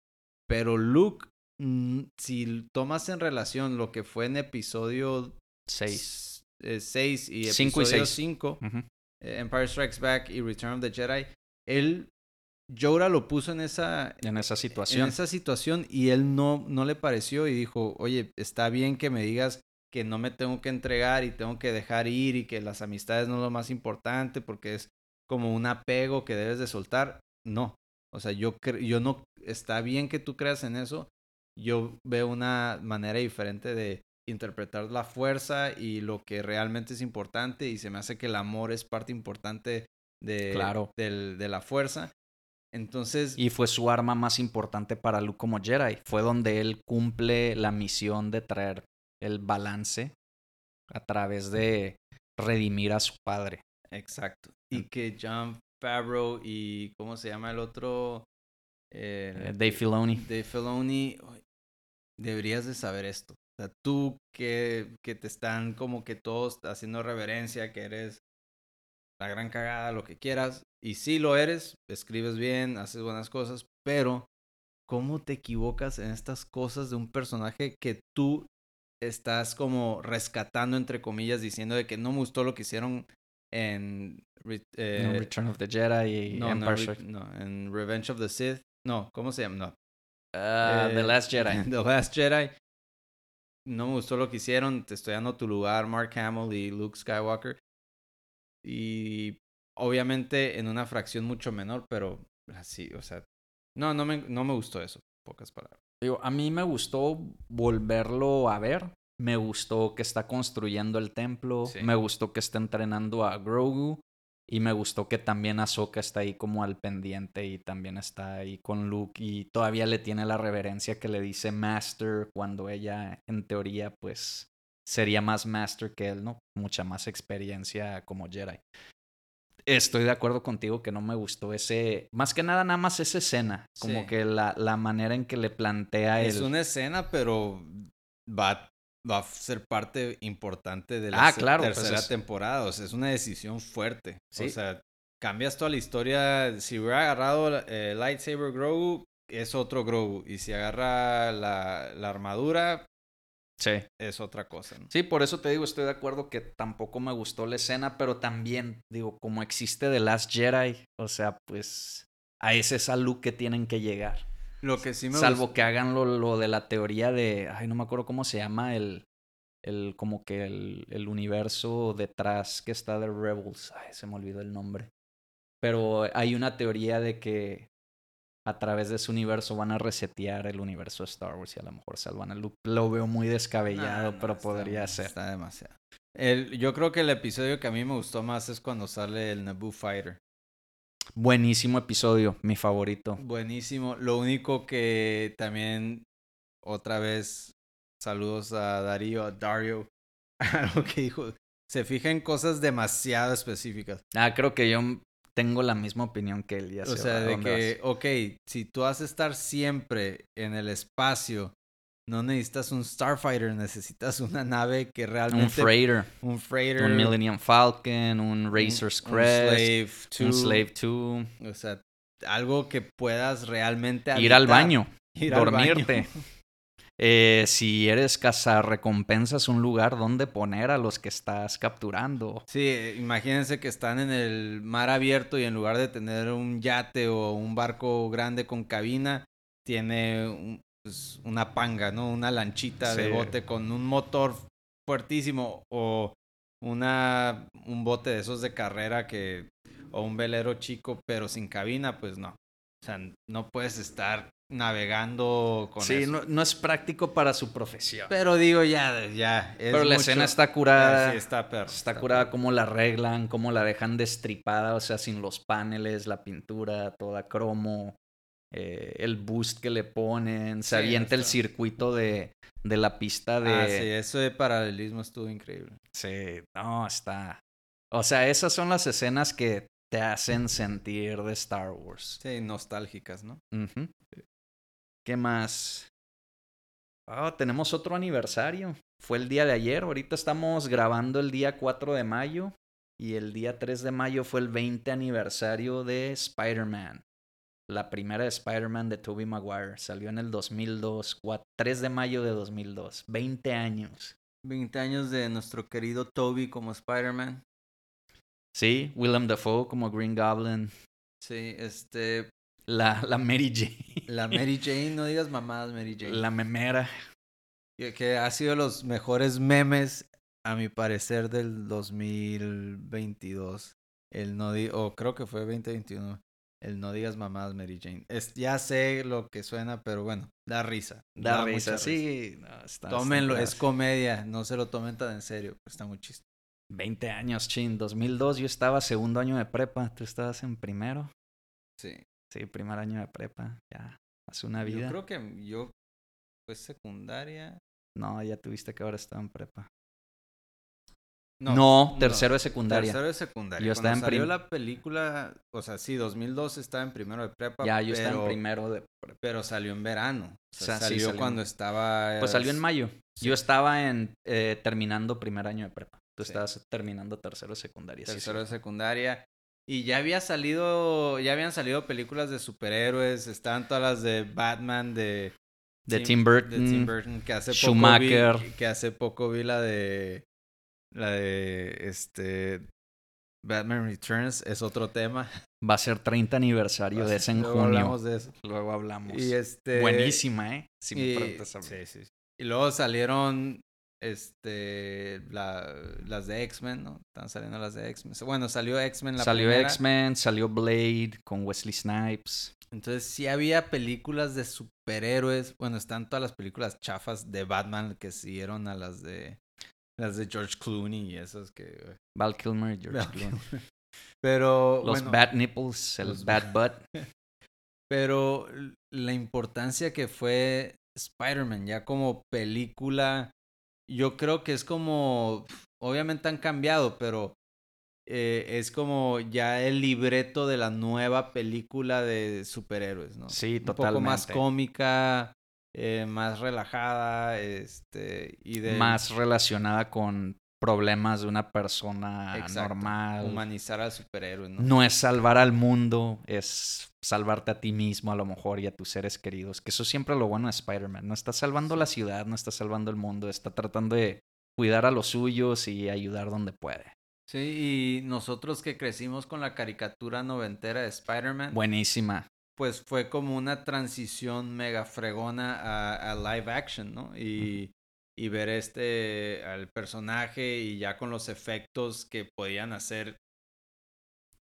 S2: pero Luke, mm, si tomas en relación lo que fue en episodio
S1: Seis.
S2: 6 y
S1: Cinco y
S2: episodio
S1: seis.
S2: 5,
S1: Ujú.
S2: eh, Empire Strikes Back y Return of the Jedi, él, Yoda lo puso en esa,
S1: En esa
S2: en
S1: situación.
S2: esa situación y él no, no le pareció y dijo, oye, está bien que me digas que no me tengo que entregar y tengo que dejar ir y que las amistades no es lo más importante porque es como un apego que debes de soltar. No, o sea, yo, yo no, está bien que tú creas en eso. Yo veo una manera diferente de interpretar la fuerza y lo que realmente es importante y se me hace que el amor es parte importante de,
S1: Claro.
S2: del- de la fuerza. Entonces,
S1: Y fue su arma más importante para Luke como Jedi. Fue donde él cumple la misión de traer el balance a través de redimir a su padre.
S2: Exacto. Y que John Favreau y ¿cómo se llama el otro? Eh,
S1: Dave Filoni.
S2: Dave Filoni. Deberías de saber esto. O sea, tú que, que te están como que todos haciendo reverencia, que eres la gran cagada, lo que quieras. Y sí lo eres, escribes bien, haces buenas cosas, pero ¿cómo te equivocas en estas cosas de un personaje que tú estás como rescatando, entre comillas, diciendo de que no me gustó lo que hicieron en... re- eh,
S1: Return of the Jedi y
S2: no, no,
S1: Empire
S2: no, en Revenge of the Sith. No, ¿cómo se llama? No.
S1: Ah,
S2: Eh,
S1: The Last Jedi.
S2: The Last Jedi. No me gustó lo que hicieron. Te estoy dando tu lugar, Mark Hamill y Luke Skywalker. Y obviamente en una fracción mucho menor, pero así, o sea. No, no me, no me gustó eso. Pocas palabras.
S1: Digo, a mí me gustó volverlo a ver. Me gustó que está construyendo el templo.
S2: Sí.
S1: Me gustó que está entrenando a Grogu. Y me gustó que también Ahsoka está ahí como al pendiente y también está ahí con Luke y todavía le tiene la reverencia que le dice Master cuando ella en teoría pues sería más Master que él, ¿no? Mucha más experiencia como Jedi. Estoy de acuerdo contigo que no me gustó ese, más que nada nada más esa escena, como
S2: Sí.
S1: que la, la manera en que le plantea
S2: Es una escena, pero va, va a ser parte importante de la
S1: Ah, pues
S2: tercera
S1: es-
S2: temporada. O sea, es una decisión fuerte.
S1: Sí.
S2: O sea, cambias toda la historia. Si hubiera agarrado eh, Lightsaber Grogu, es otro Grogu. Y si agarra la, la armadura,
S1: Sí.
S2: es otra cosa. ¿no?
S1: Sí, por eso te digo, estoy de acuerdo que tampoco me gustó la escena, pero también, digo, como existe The Last Jedi, o sea, pues a ese es Luke que tienen que llegar.
S2: Lo que sí me
S1: Salvo que hagan lo, lo de la teoría de, ay, no me acuerdo cómo se llama el, el como que el, el universo detrás que está de Rebels, ay, se me olvidó el nombre. Pero hay una teoría de que a través de ese universo van a resetear el universo de Star Wars y a lo mejor salvan a Luke. Lo veo muy descabellado,
S2: No, no,
S1: pero podría ser.
S2: Está demasiado. El, yo creo que el episodio que a mí me gustó más es cuando sale el Naboo Fighter.
S1: Buenísimo episodio, mi favorito.
S2: Buenísimo. Lo único que también, otra vez, saludos a Darío, a Dario, algo que dijo. Se fija en cosas demasiado específicas.
S1: Ah, creo que yo tengo la misma opinión que él. Ya
S2: O sea,
S1: a
S2: de que,
S1: vas.
S2: ok, si tú vas a estar siempre en el espacio, no necesitas un Starfighter, necesitas una nave que realmente...
S1: Un freighter,
S2: Un freighter.
S1: un Millennium Falcon, un Razor's Crest, un
S2: 2,
S1: Slave 2,
S2: O sea, algo que puedas realmente
S1: ir al baño,
S2: ir al baño.
S1: dormirte. Eh, si eres cazarrecompensas, un lugar donde poner a los que estás capturando.
S2: Sí, imagínense que están en el mar abierto y en lugar de tener un yate o un barco grande con cabina, tiene un- pues, una panga, ¿no? Una lanchita de bote con un motor fuertísimo o una un bote de esos de carrera que o un velero chico pero sin cabina, pues no. O sea, no puedes estar navegando con
S1: Sí,
S2: eso.
S1: no, no es práctico para su profesión.
S2: Pero digo ya, ya. es
S1: Pero la
S2: mucho-
S1: escena está curada.
S2: sí, está perro.
S1: Está curada cómo la arreglan, cómo la dejan destripada, o sea, sin los paneles, la pintura, toda cromo, eh, el boost que le ponen, se
S2: Sí,
S1: avienta el circuito de, de la pista de...
S2: Ah, sí, eso de paralelismo estuvo increíble.
S1: Sí, no, está... O sea, esas son las escenas que te hacen sentir de Star Wars.
S2: Sí, nostálgicas, ¿no?
S1: ¿Qué más? Oh, tenemos otro aniversario. Fue el día de ayer. Ahorita estamos grabando el día 4 de mayo. Y el día 3 de mayo fue el 20 aniversario de Spider-Man. La primera de Spider-Man de Tobey Maguire. Salió en el 2002. 3 de mayo de 2002. 20 años.
S2: 20 años de nuestro querido Toby como Spider-Man.
S1: Sí, Willem Dafoe como Green Goblin.
S2: Sí, este.
S1: La, la Mary Jane.
S2: La Mary Jane, no digas mamadas, Mary Jane.
S1: La memera.
S2: Que ha sido los mejores memes, a mi parecer, del 2022. El no o creo que fue 2021. El no digas mamadas, Mary Jane. Es, ya sé lo que suena, pero bueno, da risa.
S1: Da, risa, sí.
S2: Tómenlo, es comedia, no se lo tomen tan en serio, está muy chiste.
S1: 20 años, chin. 2002 yo estaba segundo año de prepa, tú estabas en primero.
S2: Sí.
S1: Sí, primer año de prepa, ya. Hace una vida.
S2: Yo creo que yo, pues secundaria.
S1: No, ya tuviste que ahora estaba en prepa. No, tercero de secundaria.
S2: Tercero de secundaria.
S1: Yo estaba en
S2: salió la película, o sea, sí, 2002 estaba en primero de prepa.
S1: Ya, yo estaba en primero de prepa.
S2: Pero salió en verano. O sea, salió, cuando estaba.
S1: Pues salió en mayo. Yo estaba en eh, terminando primer año de prepa. Tú estabas terminando tercero de secundaria.
S2: Tercero de secundaria. Y ya había salido, ya habían salido películas de superhéroes, estaban todas las de Batman, de...
S1: De Tim, Burton.
S2: De Tim Burton, que hace
S1: Schumacher.
S2: Poco vi, que hace poco vi la de... La de, este... Batman Returns es otro tema.
S1: Va a ser 30 aniversario de ese en
S2: Luego
S1: junio.
S2: hablamos de eso.
S1: Luego hablamos.
S2: Y este...
S1: Buenísima, ¿eh?
S2: Sí, sí, sí. Y luego salieron este la, las de X-Men, ¿no? Están saliendo las de X-Men. Bueno, salió X-Men la
S1: Salió X-Men, salió Blade con Wesley Snipes.
S2: Entonces sí había películas de superhéroes. Bueno, están todas las películas chafas de Batman que siguieron a las de las de George Clooney y esas que
S1: Val Kilmer, George Clooney.
S2: Pero
S1: los bad nipples, el bad butt.
S2: Pero la importancia que fue Spider-Man ya como película yo creo que es como, obviamente han cambiado, pero eh, es como ya el libreto de la nueva película de superhéroes, ¿no?
S1: Sí,
S2: totalmente.
S1: Un
S2: poco más cómica, eh, más relajada, este, y de...
S1: Más relacionada con problemas de una persona normal.
S2: Humanizar al superhéroe, ¿no?
S1: No es salvar al mundo, es salvarte a ti mismo, a lo mejor, y a tus seres queridos. Que eso siempre es lo bueno de Spider-Man. No está salvando la ciudad, no está salvando el mundo, está tratando de cuidar a los suyos y ayudar donde puede.
S2: Sí, y nosotros que crecimos con la caricatura noventera de Spider-Man.
S1: Buenísima.
S2: Pues fue como una transición mega fregona a, live action, ¿no? Y y ver este al personaje y ya con los efectos que podían hacer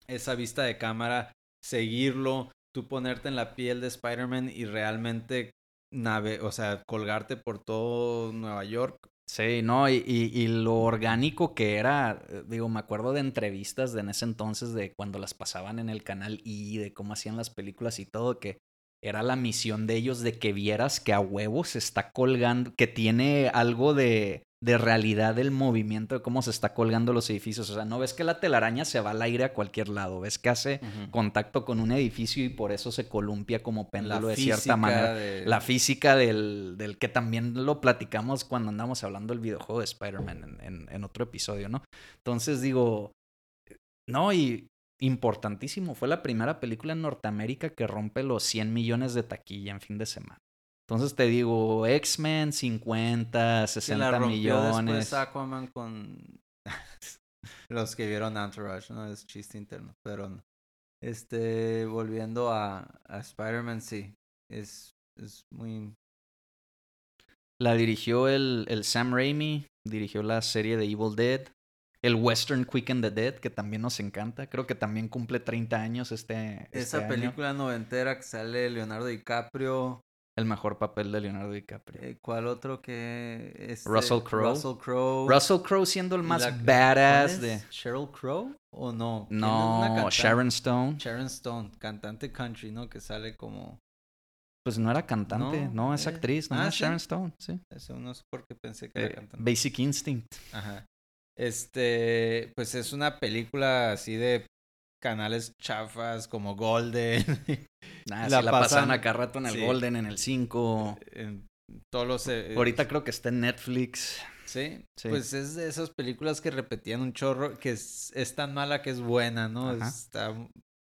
S2: esa vista de cámara, seguirlo, tú ponerte en la piel de Spider-Man y realmente nave, o sea, colgarte por todo Nueva York.
S1: Sí, no, y, y, y, lo orgánico que era, eh, digo, me acuerdo de entrevistas de en ese entonces, de cuando las pasaban en el canal y de cómo hacían las películas y todo, que era la misión de ellos de que vieras que a huevos se está colgando, que tiene algo de, de realidad el movimiento de cómo se está colgando los edificios. O sea, no ves que la telaraña se va al aire a cualquier lado, ves que hace contacto con un edificio y por eso se columpia como péndulo de cierta manera. La física del, del, que también lo platicamos cuando andamos hablando del videojuego de Spider-Man en, en otro episodio, ¿no? Entonces digo, no, y importantísimo. Fue la primera película en Norteamérica que rompe los 100 millones de taquilla en fin de semana. Entonces te digo, X-Men 50, 60 la millones.
S2: Después Aquaman con los que vieron Entourage, no es chiste interno, pero este volviendo a, a Spider-Man sí, es, es muy
S1: la dirigió el, el Sam Raimi, dirigió la serie de Evil Dead, el Western Quick and the Dead, que también nos encanta. Creo que también cumple 30 años este,
S2: este Esa película noventera que sale Leonardo DiCaprio.
S1: El mejor papel de Leonardo DiCaprio.
S2: Eh, ¿Cuál otro que es?
S1: Russell Crowe.
S2: Russell Crowe.
S1: Russell Crowe siendo el más badass de.
S2: ¿Sheryl Crow o no?
S1: No, Sharon Stone.
S2: Sharon Stone, cantante country, ¿no? Que sale como.
S1: Pues no era cantante, no, es eh, actriz, no,
S2: ah,
S1: es Sharon Stone, sí.
S2: Eso no es porque pensé que era
S1: eh,
S2: cantante.
S1: Basic Instinct.
S2: Ajá. Este, pues es una película así de canales chafas como Golden.
S1: Ah, la, pasan, acá rato en el Golden, en el 5.
S2: todos los... eh,
S1: Ahorita creo que está en Netflix.
S2: ¿Sí?
S1: Sí.
S2: Pues es de esas películas que repetían un chorro, que es, es tan mala que es buena, ¿no?
S1: Ajá.
S2: Está,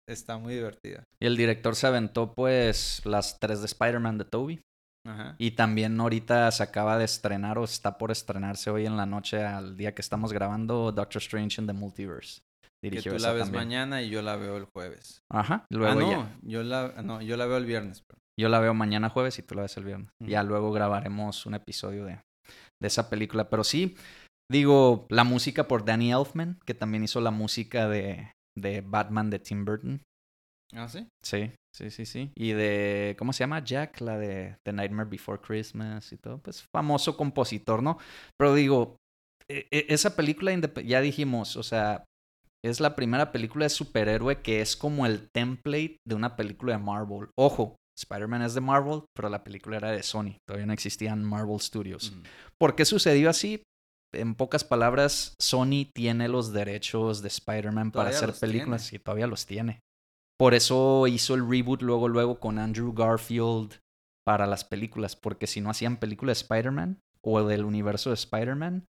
S2: está muy divertida.
S1: Y el director se aventó, pues, las tres de Spider-Man de Toby.
S2: Ajá.
S1: Y también ahorita se acaba de estrenar o está por estrenarse hoy en la noche al día que estamos grabando Doctor Strange in the Multiverse.
S2: Que tú la ves
S1: también.
S2: mañana y yo la veo el jueves.
S1: Ajá.
S2: Ah,
S1: Luego
S2: no,
S1: ya.
S2: yo la, no, yo la veo el viernes. pero-
S1: Yo la veo mañana jueves y tú la ves el viernes. Ya luego grabaremos un episodio de, de esa película. Pero sí, digo, la música por Danny Elfman, que también hizo la música de, de Batman de Tim Burton.
S2: ¿Ah, sí?
S1: Sí, sí, sí, sí. Y de, ¿cómo se llama? Jack, la de The Nightmare Before Christmas y todo. Pues famoso compositor, ¿no? Pero digo, e- e- esa película, ya dijimos, o sea, es la primera película de superhéroe que es como el template de una película de Marvel. Ojo, Spider-Man es de Marvel, pero la película era de Sony. Todavía no existían Marvel Studios. ¿Por qué sucedió así? En pocas palabras, Sony tiene los derechos de Spider-Man para hacer películas
S2: tiene.
S1: y todavía los tiene. Por eso hizo el reboot luego, luego con Andrew Garfield para las películas, porque si no hacían película de Spider-Man o del universo de Spider-Man,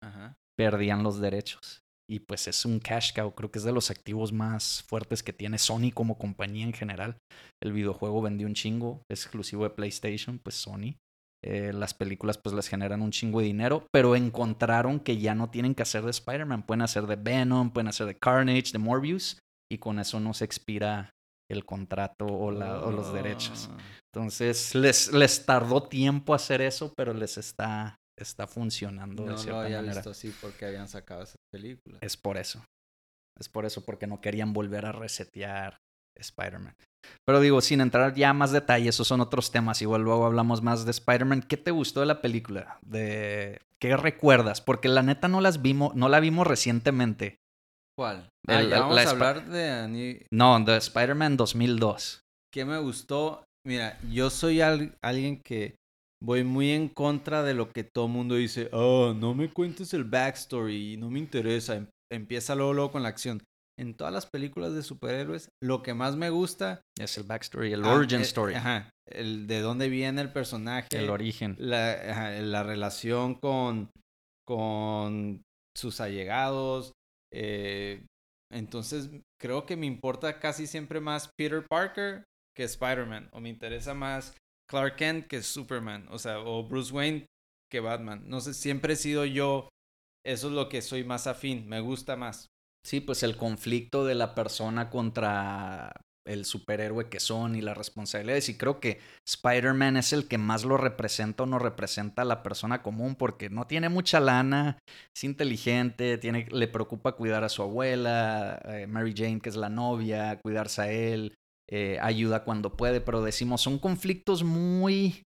S1: perdían los derechos. Y pues es un cash cow, creo que es de los activos más fuertes que tiene Sony como compañía en general. El videojuego vendió un chingo, es exclusivo de PlayStation, pues Sony. Eh, las películas pues les generan un chingo de dinero, pero encontraron que ya no tienen que hacer de Spider-Man, pueden hacer de Venom, pueden hacer de Carnage, de Morbius, y con eso no se expira el contrato o, la- o los derechos.
S2: Ah.
S1: Entonces les, les tardó tiempo hacer eso, pero les está, está funcionando de
S2: No lo
S1: cierta
S2: había
S1: manera.
S2: visto así porque habían sacado esas películas.
S1: Es por eso. Es por eso, porque no querían volver a resetear Spider-Man. Pero digo, sin entrar ya a más detalles, esos son otros temas. Igual luego hablamos más de Spider-Man. ¿Qué te gustó de la película? De... ¿Qué recuerdas? Porque la neta no las vimos, no la vimos recientemente.
S2: ¿Cuál? Ah,
S1: El-
S2: ya
S1: la-
S2: vamos
S1: la
S2: a
S1: Sp-
S2: hablar de
S1: No, de Spider-Man 2002.
S2: ¿Qué me gustó? Mira, yo soy al- alguien que voy muy en contra de lo que todo mundo dice. Oh, no me cuentes el backstory, no me interesa. Em- Empieza luego, luego con la acción. En todas las películas de superhéroes, lo que más me gusta...
S1: Es el backstory, el
S2: ah,
S1: origin
S2: eh,
S1: story.
S2: Ajá, el de dónde viene el personaje.
S1: El origen.
S2: la, ajá, la relación con, con sus allegados. eh, entonces, creo que me importa casi siempre más Peter Parker que Spider-Man. O me interesa más Clark Kent que Superman. O sea, o Bruce Wayne que Batman. No sé, siempre he sido yo. Eso es lo que soy más afín. Me gusta más.
S1: Sí, pues el conflicto de la persona contra el superhéroe que son y las responsabilidades. Y creo que Spider-Man es el que más lo representa o no representa a la persona común porque no tiene mucha lana, es inteligente, tiene, le preocupa cuidar a su abuela, eh, Mary Jane, que es la novia, cuidarse a él, eh, ayuda cuando puede, pero decimos, son conflictos muy,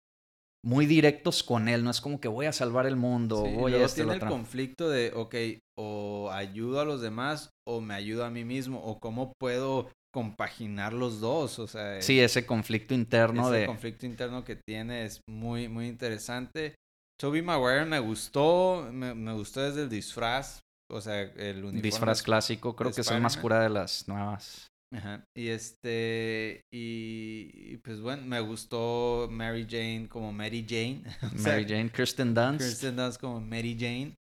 S1: muy directos con él. No es como que voy a salvar el mundo,
S2: Sí,
S1: voy a
S2: tiene el conflicto de, ok, o ayudo a los demás o me ayudo a mí mismo. O cómo puedo compaginar los dos. O sea,
S1: Sí, ese conflicto interno
S2: ese
S1: de...
S2: conflicto interno que tiene es muy, muy interesante. Toby Maguire me gustó, me, me gustó desde el disfraz, o sea, el uniforme.
S1: disfraz clásico, creo que es el más cura de las nuevas.
S2: Ajá. Y este, y, y pues bueno, me gustó Mary Jane como Mary Jane. o sea,
S1: Mary Jane, Kirsten Dunst.
S2: Kirsten Dunst como Mary Jane.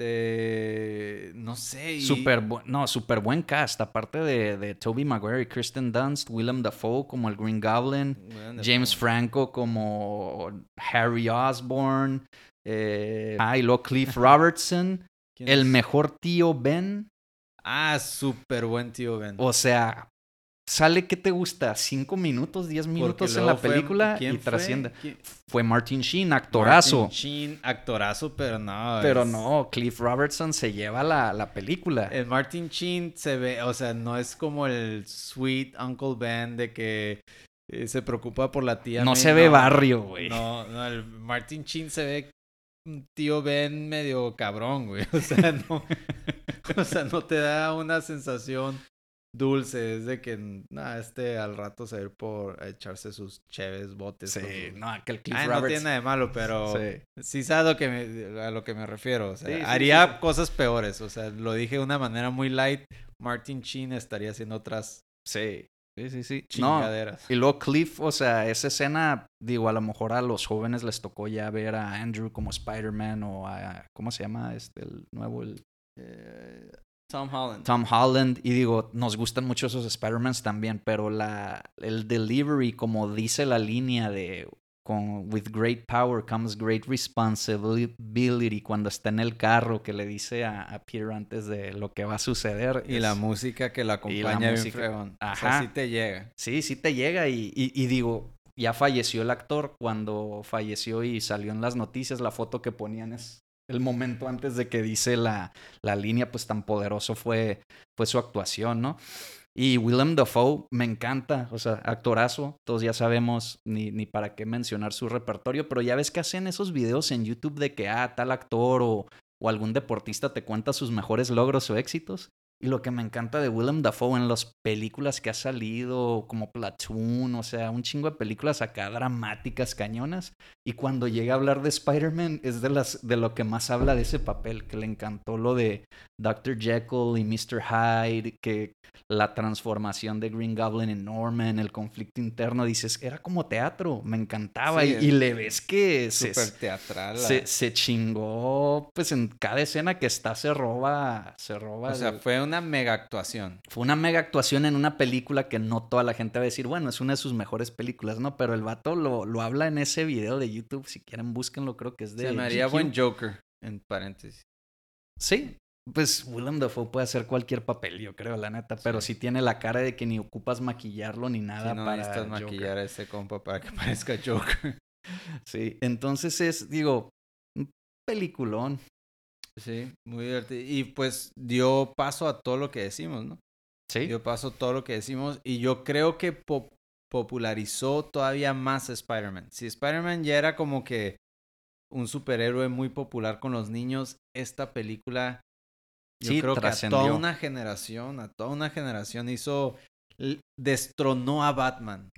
S2: Este, no sé. y-
S1: Super bu- no, super buen cast, aparte de, de Toby Maguire Kristen Dunst, Willem Dafoe como el Green Goblin, James Franco como Harry Osborn, eh, ah, y luego Cliff Robertson,
S2: ¿quién
S1: el
S2: es?
S1: mejor tío Ben,
S2: Ah, súper buen tío Ben.
S1: o sea, sale, ¿qué te gusta? ¿Cinco minutos, diez minutos en la
S2: fue-
S1: película
S2: ¿quién
S1: y
S2: fue?
S1: trasciende?
S2: ¿Quién?
S1: Fue Martin Sheen, actorazo.
S2: Martin Sheen, actorazo, pero no.
S1: Pero
S2: es-
S1: no, Cliff Robertson se lleva la, la película.
S2: El Martin Sheen se ve, o sea, no es como el sweet Uncle Ben de que eh, se preocupa por la tía.
S1: no
S2: May,
S1: se ve barrio, güey.
S2: No, no, el Martin Sheen se ve un tío Ben medio cabrón, güey. O sea, no. o sea, no te da una sensación dulce. Es de que, nada, este al rato se va a ir por echarse sus cheves botes.
S1: Sí,
S2: sus-
S1: no, que el Cliff
S2: Ah, no
S1: Robertson.
S2: tiene nada de malo, pero
S1: Sí.
S2: sí sabes a lo que me, a lo que me refiero. O sea,
S1: Sí,
S2: haría
S1: sí.
S2: cosas peores. O sea, lo dije de una manera muy light. Martin Sheen estaría haciendo otras
S1: Sí. Sí, sí, sí.
S2: Chingaderas.
S1: No, y luego Cliff, o sea, esa escena, digo, a lo mejor a los jóvenes les tocó ya ver a Andrew como Spider-Man o a, ¿cómo se llama? Este, el nuevo, el...
S2: Eh, Tom Holland.
S1: Tom Holland. Y digo, nos gustan mucho esos Spider-Mans también, pero la, el delivery, como dice la línea de con With great power comes great responsibility cuando está en el carro que le dice a, Peter antes de lo que va a suceder.
S2: Y la música que la acompaña bien Ajá. sí te llega.
S1: Sí, sí te llega y, y, digo, ya falleció el actor cuando falleció y salió en las noticias, la foto que ponían es el momento antes de que dice la, la línea, pues tan poderoso fue, fue su actuación, ¿no? Y Willem Dafoe me encanta, o sea, actorazo, todos ya sabemos ni, ni para qué mencionar su repertorio, pero ya ves que hacen esos videos en YouTube de que, ah, tal actor o, o algún deportista te cuenta sus mejores logros o éxitos. Y lo que me encanta de Willem Dafoe en las películas que ha salido, como Platoon, o sea, un chingo de películas acá dramáticas, cañonas. Y cuando llega a hablar de Spider-Man, es de, las, de lo que más habla de ese papel, que le encantó lo de Dr. Jekyll y Mr. Hyde, que la transformación de Green Goblin en Norman, el conflicto interno, dices, era como teatro, me encantaba. y, le ves que
S2: se, teatral.
S1: Se, se, chingó, pues en cada escena que está se roba, se roba.
S2: O sea, fue una mega actuación.
S1: Fue una mega actuación en una película que no toda la gente va a decir, bueno, es una de sus mejores películas, ¿no? Pero el vato lo, lo habla en ese video de YouTube, si quieren búsquenlo, creo que es de...
S2: Se me haría buen Joker, en paréntesis.
S1: Sí, pues Willem Dafoe puede hacer cualquier papel, yo creo, la neta. Pero sí. tiene la cara de que ni ocupas maquillarlo ni nada
S2: no
S1: para.
S2: necesitas maquillar a ese compa para que parezca Joker.
S1: sí, entonces es, digo, un peliculón.
S2: Sí, muy divertido. Y pues dio paso a todo lo que decimos, ¿no?
S1: Sí.
S2: Dio paso a todo lo que decimos. Y yo creo que popularizó todavía más Spider-Man. Si Spider-Man ya era como que un superhéroe muy popular con los niños, esta película yo creo que a toda una generación, a toda una generación hizo, destronó a Batman.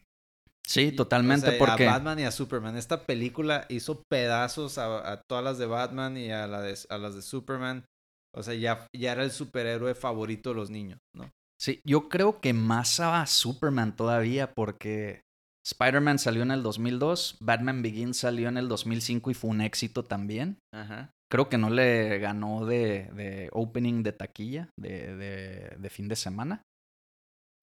S1: Sí, totalmente, porque...
S2: A Batman y a Superman. Esta película hizo pedazos a, todas las de Batman y a, la a las de Superman. O sea, ya, ya era el superhéroe favorito de los niños, ¿no?
S1: Sí, yo creo que más a Superman todavía, porque Spider-Man salió en el 2002, Batman Begins salió en el 2005 y fue un éxito también.
S2: Ajá.
S1: Creo que no le ganó de, de opening de taquilla de, de, de, fin de semana.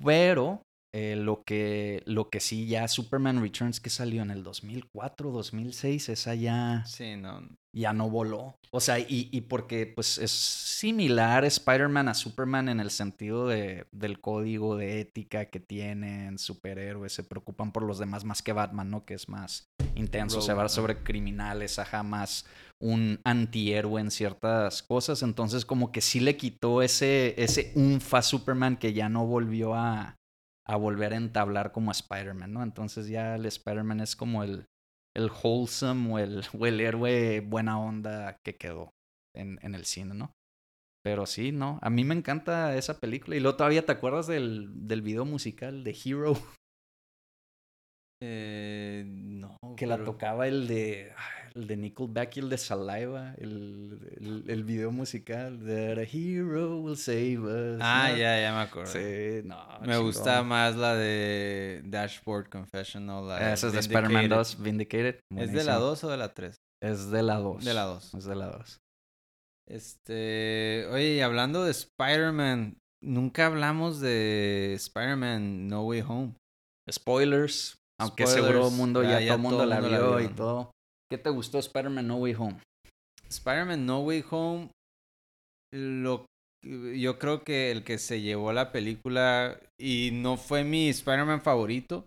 S1: Pero eh, lo, que, lo que sí, ya Superman Returns que salió en el 2004, 2006, esa ya,
S2: sí, no.
S1: ya no voló. O sea, y, y porque pues es similar Spider-Man a Superman en el sentido de, del código de ética que tienen, superhéroes, se preocupan por los demás más que Batman, ¿no? Que es más intenso, se va sobre criminales, ajá, más un antihéroe en ciertas cosas. Entonces, como que sí le quitó ese, ese unfa Superman que ya no volvió a, a volver a entablar como Spider-Man, ¿no? Entonces ya el Spider-Man es como el, el wholesome o el, o el héroe buena onda que quedó en, en el cine, ¿no? Pero sí, ¿no? A mí me encanta esa película. Y luego todavía te acuerdas del, del video musical de Hero.
S2: Eh, no.
S1: Que la tocaba el de el de Nickelback y el de Saliva, el, el, video musical That a Hero Will Save Us.
S2: Ah, ya, ya me acuerdo.
S1: Sí, no.
S2: Me gusta más la de Dashboard Confessional.
S1: La Esa es de Spider-Man 2, Vindicated.
S2: ¿Es de la 2 o de la 3?
S1: Es de la 2.
S2: De la 2.
S1: Es de la 2.
S2: Este, oye, y hablando de Spider-Man, nunca hablamos de Spider-Man No Way Home.
S1: Spoilers, aunque seguro mundo ya, todo el mundo, la vio y todo. ¿Qué te gustó Spider-Man No Way Home?
S2: Spider-Man No Way Home, lo, yo creo que el que se llevó la película y no fue mi Spider-Man favorito.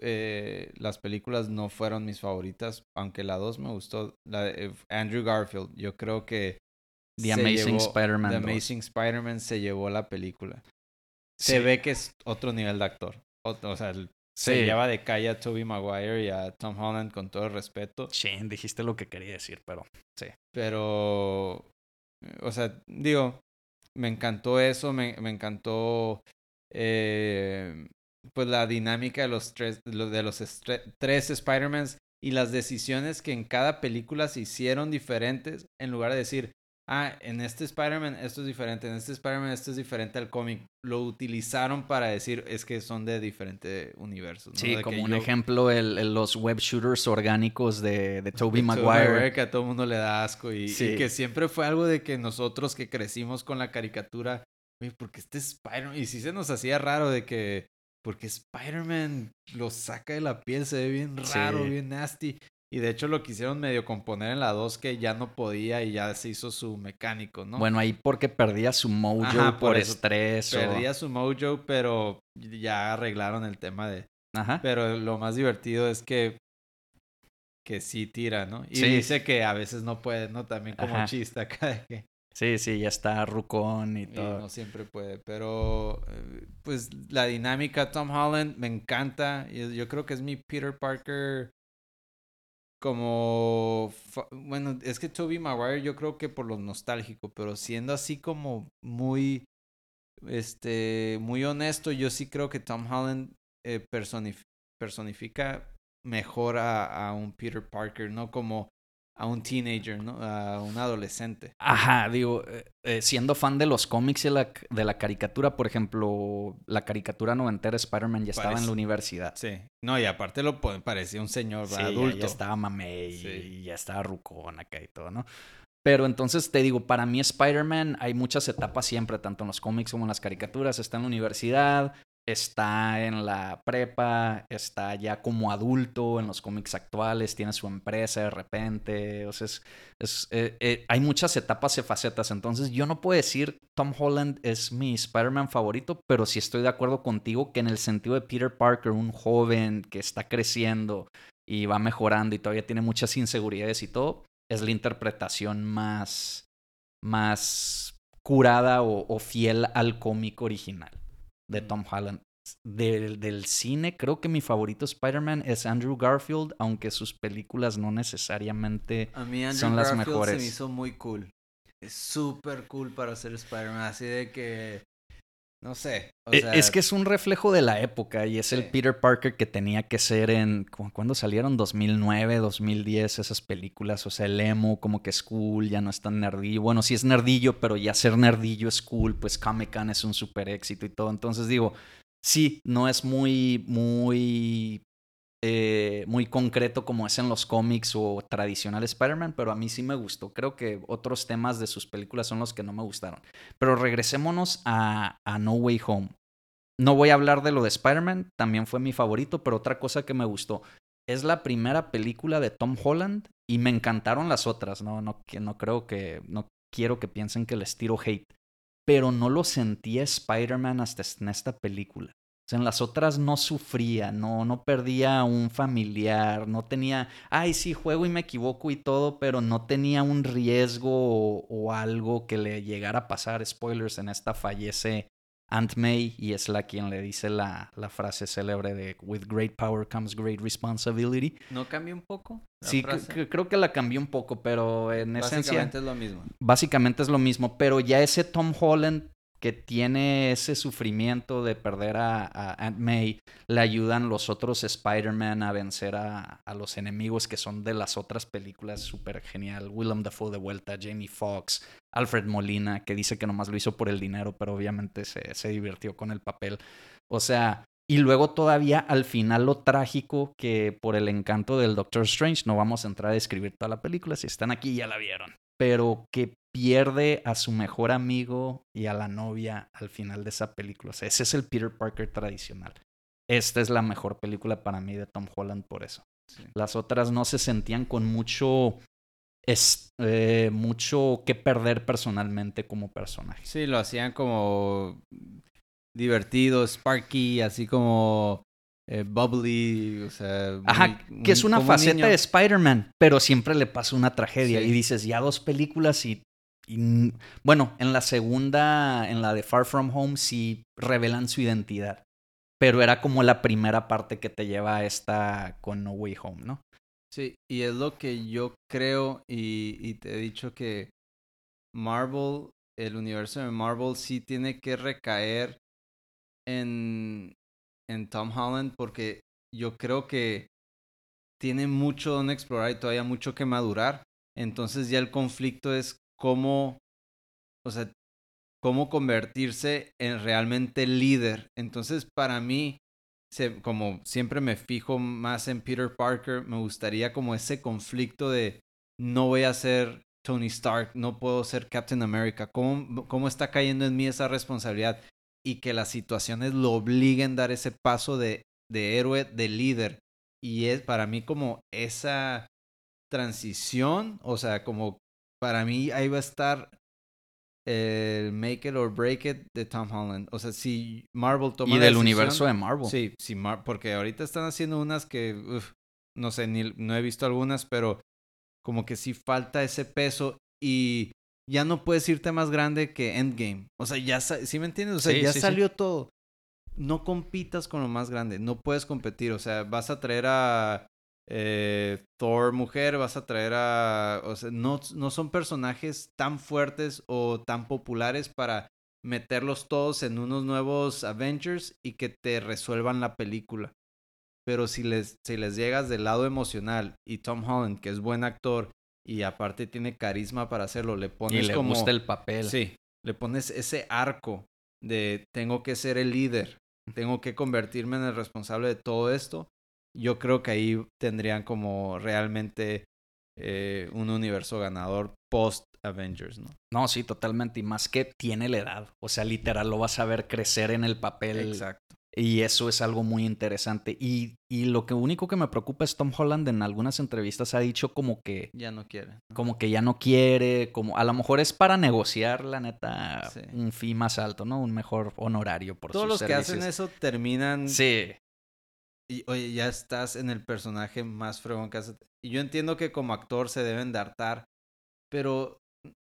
S2: Eh, las películas no fueron mis favoritas, aunque la 2 me gustó. La de eh, Andrew Garfield, yo creo que
S1: The Amazing Spider-Man.
S2: The Amazing Spider-Man se llevó la película. Se ve que es otro nivel de actor. O, sea, el se lleva de calle a Tobey Maguire y a Tom Holland con todo el respeto.
S1: Sí, dijiste lo que quería decir, pero sí.
S2: Pero, o sea, digo, me encantó eso, me, me encantó eh, pues la dinámica de los tres, de los tres Spider-Mans y las decisiones que en cada película se hicieron diferentes en lugar de decir, ah, en este Spider-Man esto es diferente, en este Spider-Man esto es diferente al cómic. Lo utilizaron para decir es que son de diferentes universos. ¿no?
S1: Sí,
S2: De
S1: como un
S2: yo-
S1: ejemplo, el, el- los web shooters orgánicos de, de Tobey Maguire.
S2: que a todo el mundo le da asco y, y
S1: Sí.
S2: que siempre fue algo de que nosotros que crecimos con la caricatura, porque este Spider-Man, y sí se nos hacía raro de que, porque Spider-Man lo saca de la piel, se ve bien raro,
S1: Sí.
S2: bien nasty. Y de hecho lo quisieron medio componer en la 2 que ya no podía y ya se hizo su mecánico, ¿no?
S1: Bueno, ahí porque perdía su mojo
S2: Ajá,
S1: por,
S2: por
S1: estrés. o-
S2: Perdía su mojo, pero ya arreglaron el tema de...
S1: Ajá.
S2: Pero lo más divertido es que que sí tira, ¿no? Y
S1: Sí.
S2: dice que a veces no puede, ¿no? También como
S1: Ajá.
S2: chiste acá de que
S1: Sí, sí, ya está rucón y
S2: y
S1: todo.
S2: no siempre puede. Pero eh, pues la dinámica Tom Holland me encanta. y Yo creo que es mi Peter Parker como bueno, es que Tobey Maguire yo creo que por lo nostálgico, pero siendo así como muy este muy honesto, yo sí creo que Tom Holland eh, personif- personifica mejor a, a un Peter Parker, no como a un teenager, ¿no? A un adolescente.
S1: Ajá, digo, eh, eh, siendo fan de los cómics y la, de la caricatura, por ejemplo, la caricatura noventera Spider-Man ya estaba en la universidad.
S2: Sí. No, y aparte lo parecía un señor
S1: Sí,
S2: adulto.
S1: Ya, estaba y-
S2: Sí.
S1: y ya estaba rucón acá y todo, ¿no? Pero entonces te digo, para mí Spider-Man hay muchas etapas siempre, tanto en los cómics como en las caricaturas. Está en la universidad, está en la prepa, está ya como adulto en los cómics actuales, tiene su empresa de repente. O sea, es, eh, eh, hay muchas etapas y facetas. Entonces yo no puedo decir Tom Holland es mi Spider-Man favorito, pero sí estoy de acuerdo contigo que en el sentido de Peter Parker, un joven que está creciendo y va mejorando y todavía tiene muchas inseguridades y todo, es la interpretación más, más curada o, o fiel al cómic original de. Tom Holland. Del, del cine, creo que mi favorito Spider-Man es Andrew Garfield, aunque sus películas no necesariamente...
S2: A mí Andrew
S1: Son las
S2: Garfield
S1: mejores.
S2: se me hizo muy cool. Es súper cool para ser Spider-Man. Así de que... No sé. O
S1: E-
S2: sea,
S1: es que es un reflejo de la época y es el. Peter Parker que tenía que ser en... ¿cu- ¿Cuándo salieron? 2009, 2010 esas películas. O sea, el emo como que es cool, ya no es tan nerdillo. Bueno, sí es nerdillo, pero ya ser nerdillo es cool. Pues Comic Con es un super éxito y todo. Entonces digo, sí, no es muy, muy... eh, muy concreto como es en los cómics o tradicional Spider-Man, pero a mí sí me gustó. Creo que otros temas de sus películas son los que no me gustaron. Pero regresémonos a, No Way Home. No voy a hablar de lo de Spider-Man, también fue mi favorito, pero otra cosa que me gustó. Es la primera película de Tom Holland y me encantaron las otras, no, no, que no creo que, no quiero que piensen que les tiro hate, pero no lo sentía Spider-Man hasta en esta película. O sea, en las otras no sufría, no, no perdía un familiar, no tenía, ay, sí, juego y me equivoco y todo, pero no tenía un riesgo o, o algo que le llegara a pasar. Spoilers, en esta fallece Aunt May y es la quien le dice la, la frase célebre de With great power comes great responsibility.
S2: ¿No cambia un poco? la
S1: Sí,
S2: frase?
S1: creo que la cambió un poco, pero en esencia
S2: Básicamente es lo mismo.
S1: básicamente es lo mismo, pero ya ese Tom Holland que tiene ese sufrimiento de perder a, Aunt May, le ayudan los otros Spider-Man a vencer a, a los enemigos que son de las otras películas, súper genial. Willem Dafoe de vuelta, Jamie Foxx, Alfred Molina, que dice que nomás lo hizo por el dinero, pero obviamente se, se divirtió con el papel. O sea, y luego todavía al final lo trágico que por el encanto del Doctor Strange, no vamos a entrar a describir toda la película, si están aquí ya la vieron, pero que pierde a su mejor amigo y a la novia al final de esa película. O sea, ese es el Peter Parker tradicional. Esta es la mejor película para mí de Tom Holland por eso.
S2: Sí.
S1: Las otras no se sentían con mucho, es, eh, mucho que perder personalmente como personajes.
S2: Sí, lo hacían como divertido, sparky, así como eh, bubbly, o sea...
S1: Ajá, que es una
S2: un
S1: faceta de Spider-Man, pero siempre le pasa una tragedia.
S2: Sí.
S1: Y dices, ya dos películas y, y Bueno, en la segunda, en la de Far From Home, sí revelan su identidad. Pero era como la primera parte que te lleva a esta con No Way Home, ¿no?
S2: Sí, y es lo que yo creo y, y te he dicho que Marvel, el universo de Marvel sí tiene que recaer en, en Tom Holland porque yo creo que tiene mucho donde explorar y todavía mucho que madurar. Entonces ya el conflicto es cómo, o sea, cómo convertirse en realmente líder. Entonces, para mí, como siempre me fijo más en Peter Parker, me gustaría como ese conflicto de no voy a ser Tony Stark, no puedo ser Captain America, ¿cómo, cómo está cayendo en mí esa responsabilidad? Y que las situaciones lo obliguen a dar ese paso de, de héroe, de líder. Y es para mí como esa transición, o sea, como para mí ahí va a estar el Make It or Break It de Tom Holland. O sea, si Marvel toma
S1: Y del universo de Marvel.
S2: Sí, sí, porque ahorita están haciendo unas que, no sé, ni, no he visto algunas, pero como que sí falta ese peso y ya no puedes irte más grande que Endgame. O sea, ya, ¿sí me entiendes? O sea, ya salió todo. No compitas con lo más grande, no puedes competir. O sea, vas a traer a eh, Thor mujer, vas a traer a... O sea, no, no son personajes tan fuertes o tan populares para meterlos todos en unos nuevos Avengers y que te resuelvan la película. Pero si les, si les llegas del lado emocional y Tom Holland, que es buen actor y aparte tiene carisma para hacerlo, le pones
S1: y le
S2: como...
S1: gusta el papel.
S2: Sí, le pones ese arco de tengo que ser el líder, tengo que convertirme en el responsable de todo esto yo creo que ahí tendrían como realmente eh, un universo ganador post Avengers, ¿no?
S1: No, sí, totalmente. Y más que tiene la edad. O sea, literal, lo vas a ver crecer en el papel.
S2: Exacto.
S1: Y eso es algo muy interesante. Y, y lo que único que me preocupa es Tom Holland en algunas entrevistas ha dicho como que...
S2: Ya no quiere.
S1: Como que ya no quiere, como a lo mejor es para negociar, la neta, un fee más alto, ¿no? Un mejor honorario por
S2: Todos los que hacen eso terminan...
S1: Sí
S2: y oye, ya estás en el personaje más fregón que hace. Y yo entiendo que como actor se deben de hartar, pero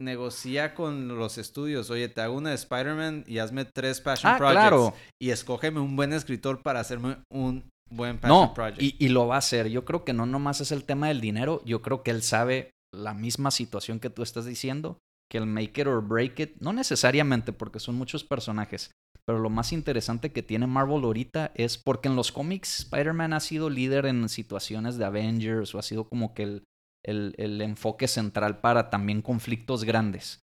S2: negocia con los estudios. Oye, te hago una de Spider-Man y hazme tres Passion ah, Projects. Claro. Y escógeme un buen escritor para hacerme un buen Passion
S1: no,
S2: Project.
S1: Y, y lo va a hacer. Yo creo que no nomás es el tema del dinero. Yo creo que él sabe la misma situación que tú estás diciendo. Que el make it or break it, no necesariamente porque son muchos personajes, pero lo más interesante que tiene Marvel ahorita es porque en los cómics Spider-Man ha sido líder en situaciones de Avengers o ha sido como que el, el, el enfoque central para también conflictos grandes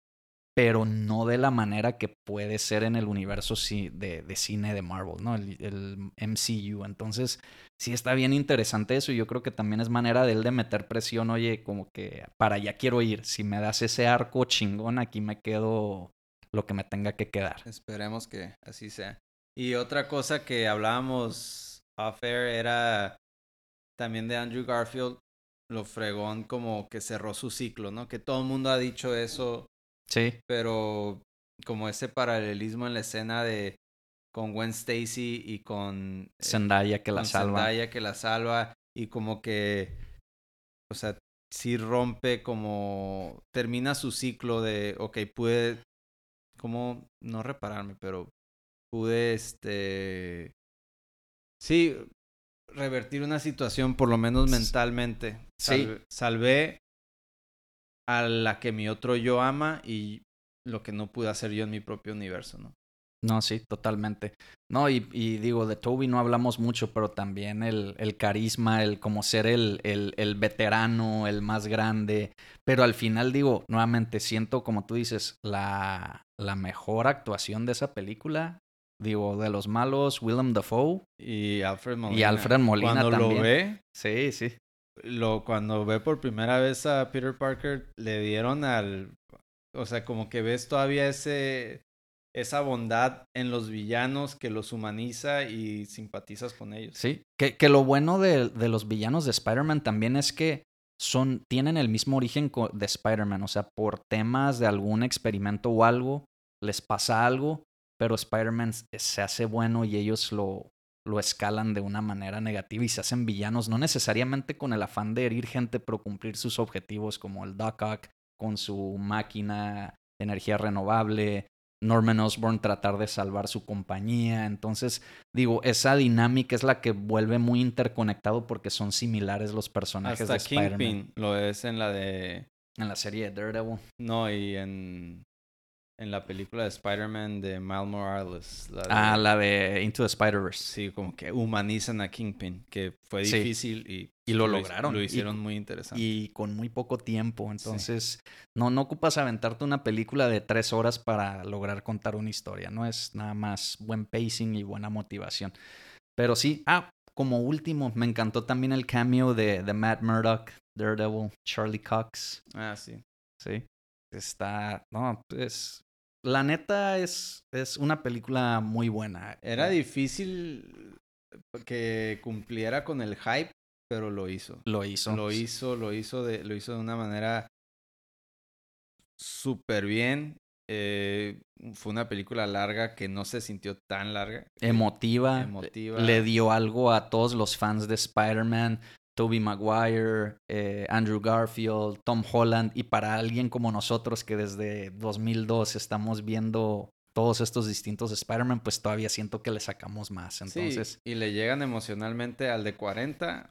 S1: pero no de la manera que puede ser en el universo de, de cine de Marvel, ¿no? El, el, MCU. Entonces, sí está bien interesante eso y yo creo que también es manera de él de meter presión, oye, como que para allá quiero ir. Si me das ese arco chingón, aquí me quedo lo que me tenga que quedar.
S2: Esperemos que así sea. Y otra cosa que hablábamos off air era también de Andrew Garfield, lo fregón como que cerró su ciclo, ¿no? Que todo el mundo ha dicho eso.
S1: Sí.
S2: Pero como ese paralelismo en la escena de con Gwen Stacy y con
S1: eh, Zendaya que la salva.
S2: Zendaya que la salva y como que o sea, sí rompe como termina su ciclo de ok, pude como, no repararme, pero pude, este, sí, revertir una situación, por lo menos mentalmente. sí. Salvé a la que mi otro yo ama y lo que no pude hacer yo en mi propio universo, ¿no?
S1: No, sí, totalmente. No, y, y, digo, de Toby no hablamos mucho, pero también el, el carisma, el como ser el, el, el, veterano, el más grande. Pero al final digo, nuevamente, siento, como tú dices, la, la mejor actuación de esa película. Digo, de los malos, Willem Dafoe.
S2: Y Alfred Molina.
S1: Y Alfred Molina
S2: cuando
S1: también.
S2: lo ve.
S1: Sí, sí.
S2: Lo, cuando ve por primera vez a Peter Parker, le dieron al. O sea, como que ves todavía ese esa bondad en los villanos que los humaniza y simpatizas con ellos.
S1: Sí, que, que lo bueno de, de, los villanos de Spider-Man también es que son, tienen el mismo origen de Spider-Man, o sea, por temas de algún experimento o algo, les pasa algo, pero Spider-Man se hace bueno y ellos lo, lo escalan de una manera negativa y se hacen villanos, no necesariamente con el afán de herir gente, pero cumplir sus objetivos como el Doc Ock con su máquina de energía renovable, Norman Osborn tratar de salvar su compañía. Entonces, digo, esa dinámica es la que vuelve muy interconectado porque son similares los personajes
S2: Hasta
S1: de Spider-Man.
S2: Kingpin lo es en la de...
S1: En la serie de Daredevil.
S2: No, y en... en la película de Spider-Man de Miles Morales. La de-
S1: Ah, la de Into the Spider-Verse.
S2: Sí, como que humanizan a Kingpin, que fue
S1: Sí.
S2: difícil y,
S1: Y lo lograron.
S2: Lo
S1: Y-
S2: hicieron muy interesante.
S1: Y con muy poco tiempo. Entonces, no, no ocupas aventarte una película de tres horas para lograr contar una historia. No es nada más buen pacing y buena motivación. Pero sí, ah, como último, me encantó también el cameo de, de Matt Murdock, Daredevil, Charlie Cox.
S2: Ah, sí.
S1: Sí. Está. No, pues. La neta es, es una película muy buena.
S2: Era difícil que cumpliera con el hype, pero lo hizo.
S1: Lo hizo.
S2: Lo hizo, lo hizo de, lo hizo de una manera súper bien. Eh, fue una película larga que no se sintió tan larga.
S1: Emotiva.
S2: Emotiva.
S1: Le dio algo a todos los fans de Spider-Man. Tobey Maguire, eh, Andrew Garfield, Tom Holland. Y para alguien como nosotros que desde 2002 estamos viendo todos estos distintos Spider-Man, pues todavía siento que le sacamos más. Entonces,
S2: Sí, y le llegan emocionalmente al de 40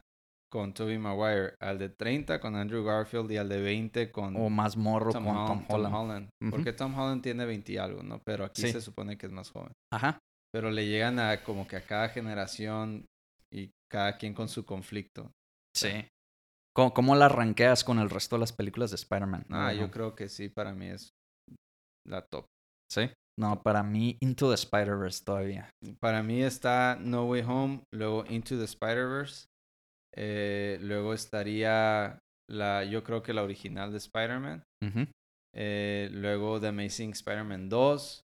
S2: con Tobey Maguire, al de 30 con Andrew Garfield y al de 20 con
S1: o más morro
S2: Tom,
S1: con Tom Holland. Ujú.
S2: Porque Tom Holland tiene 20 y algo, ¿no? Pero aquí
S1: Sí.
S2: se supone que es más joven.
S1: Ajá.
S2: Pero le llegan a como que a cada generación y cada quien con su conflicto.
S1: Sí. ¿Cómo, cómo la ranqueas con el resto de las películas de Spider-Man?
S2: Ah, yo creo que sí, para mí es la top.
S1: Sí. No, para mí, Into the Spider-Verse todavía.
S2: Para mí está No Way Home, luego Into the Spider-Verse. eh, luego estaría la, yo creo que la original de Spider-Man. Eh, luego The Amazing Spider-Man 2.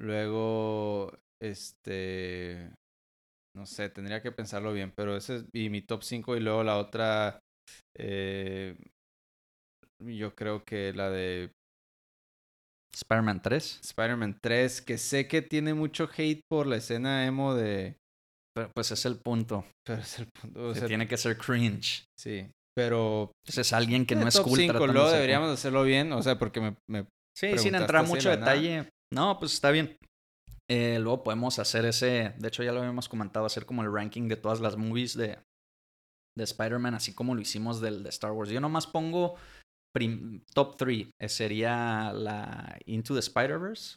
S2: Luego, este, no sé, tendría que pensarlo bien, pero ese es y mi top 5 y luego la otra, eh, yo creo que la de
S1: Spider-Man 3.
S2: Spider-Man 3, que sé que tiene mucho hate por la escena emo de...
S1: Pero, pues es el punto.
S2: Pero es el punto. o
S1: tiene que ser cringe.
S2: Sí, pero...
S1: Pues es alguien que
S2: eh,
S1: no es
S2: top
S1: cool.
S2: 5,
S1: tratando de
S2: luego deberíamos hacerlo bien, o sea, porque me... me-
S1: Sí, sin entrar mucho detalle. No, pues está bien. Eh, luego podemos hacer ese. De hecho, ya lo habíamos comentado, hacer como el ranking de todas las movies de, de Spider-Man, así como lo hicimos del de Star Wars. Yo nomás pongo prim- top 3. Sería la Into the Spider-Verse.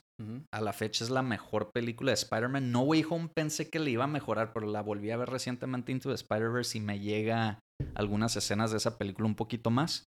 S1: A la fecha es la mejor película de Spider-Man. No Way Home pensé que le iba a mejorar, pero la volví a ver recientemente Into the Spider-Verse y me llega algunas escenas de esa película un poquito más.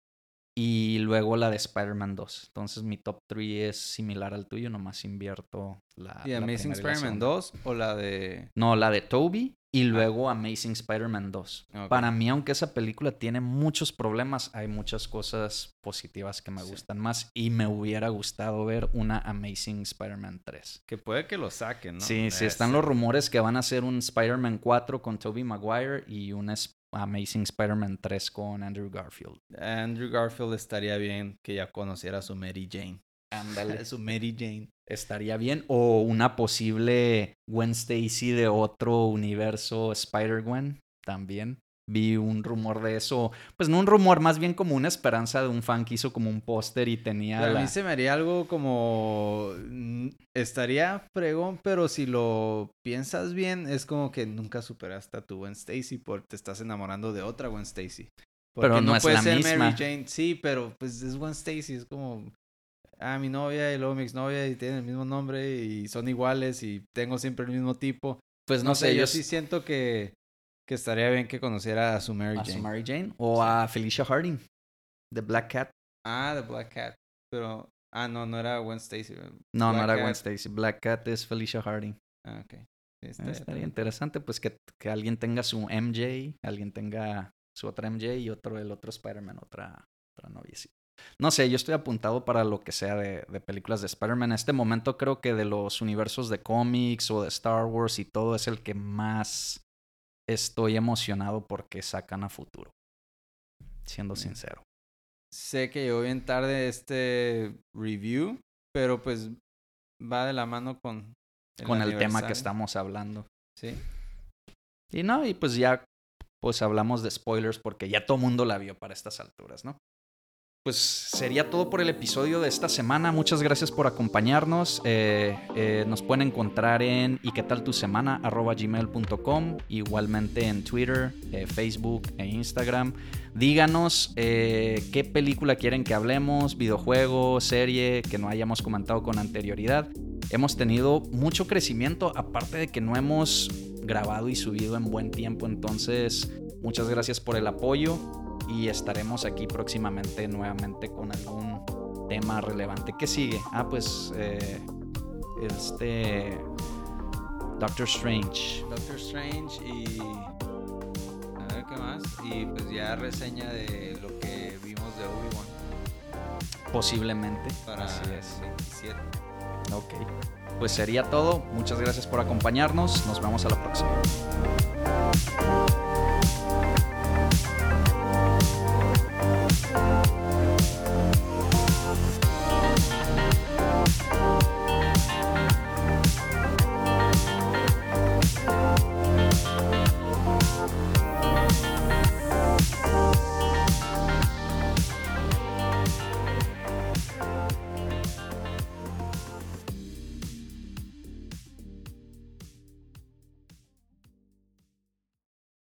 S1: Y luego la de Spider-Man 2. Entonces mi top 3 es similar al tuyo, nomás invierto la.
S2: ¿Y
S1: la
S2: Amazing Spider-Man
S1: segunda.
S2: 2 o la de...
S1: No, la de Toby y luego Amazing Spider-Man 2.
S2: Ok.
S1: Para mí, aunque esa película tiene muchos problemas, hay muchas cosas positivas que me
S2: Sí.
S1: gustan más y me hubiera gustado ver una Amazing Spider-Man 3.
S2: Que puede que lo saquen, ¿no?
S1: Sí, sí,
S2: Eh,
S1: están los rumores que van a hacer un Spider-Man 4 con Tobey Maguire y un es- Amazing Spider-Man 3 con Andrew Garfield.
S2: Andrew Garfield estaría bien que ya conociera a su Mary Jane.
S1: Ándale.
S2: su Mary Jane.
S1: Estaría bien. O una posible Gwen Stacy de otro universo Spider-Gwen también. Vi un rumor de eso. Pues no un rumor, más bien como una esperanza de un fan que hizo como un póster y tenía
S2: Pero a
S1: la...
S2: mí se me haría algo como... mm, Estaría fregón, pero si lo piensas bien, es como que nunca superaste a tu Gwen Stacy porque te estás enamorando de otra Gwen Stacy. Porque
S1: Pero no es
S2: puede
S1: la
S2: ser
S1: misma.
S2: Mary Jane. Sí, pero pues es Gwen Stacy, es como... Ah, mi novia y luego mi exnovia y tienen el mismo nombre y son iguales y tengo siempre el mismo tipo.
S1: Pues
S2: No, sé, yo sí siento que, que estaría bien que conociera a su Mary
S1: a
S2: Jane.
S1: su Mary Jane o a Felicia Harding de Black Cat.
S2: Ah, The Black Cat. Pero... Ah, no, no era Gwen Stacy.
S1: No, no era Gwen
S2: Cat.
S1: Stacy. Black Cat es Felicia Harding.
S2: Ah, ok. Sí, estaría-
S1: Estaría interesante, pues que, que alguien tenga su MJ, alguien tenga su otra MJ y otro el otro Spider-Man, otra, otra noviecita. No sé, yo estoy apuntado para lo que sea de, de películas de Spider-Man. En este momento creo que de los universos de cómics o de Star Wars y todo es el que más estoy emocionado porque sacan a futuro. Siendo
S2: Mm.
S1: sincero.
S2: Sé que llegó bien tarde este review, pero pues va de la mano con
S1: Con el tema que estamos hablando.
S2: Sí.
S1: Y no, y pues ya pues hablamos de spoilers porque ya todo mundo la vio para estas alturas, ¿no? Pues sería todo por el episodio de esta semana. Muchas gracias por acompañarnos. Eh, eh, nos pueden encontrar en y qué tal tu semana gmail.com, igualmente en Twitter, eh, Facebook e Instagram. Díganos qué película quieren que hablemos, videojuego, serie que no hayamos comentado con anterioridad. Hemos tenido mucho crecimiento, aparte de que no hemos grabado y subido en buen tiempo. Entonces, muchas gracias por el apoyo y estaremos aquí próximamente nuevamente con algún tema relevante. ¿Qué sigue? Ah, pues eh, este Doctor Strange.
S2: Doctor Strange y a ver qué más y pues ya reseña de lo que vimos de Obi-Wan.
S1: Posiblemente.
S2: Para Así es. 27.
S1: Ok. Pues sería todo. Muchas gracias por acompañarnos. Nos vemos a la próxima.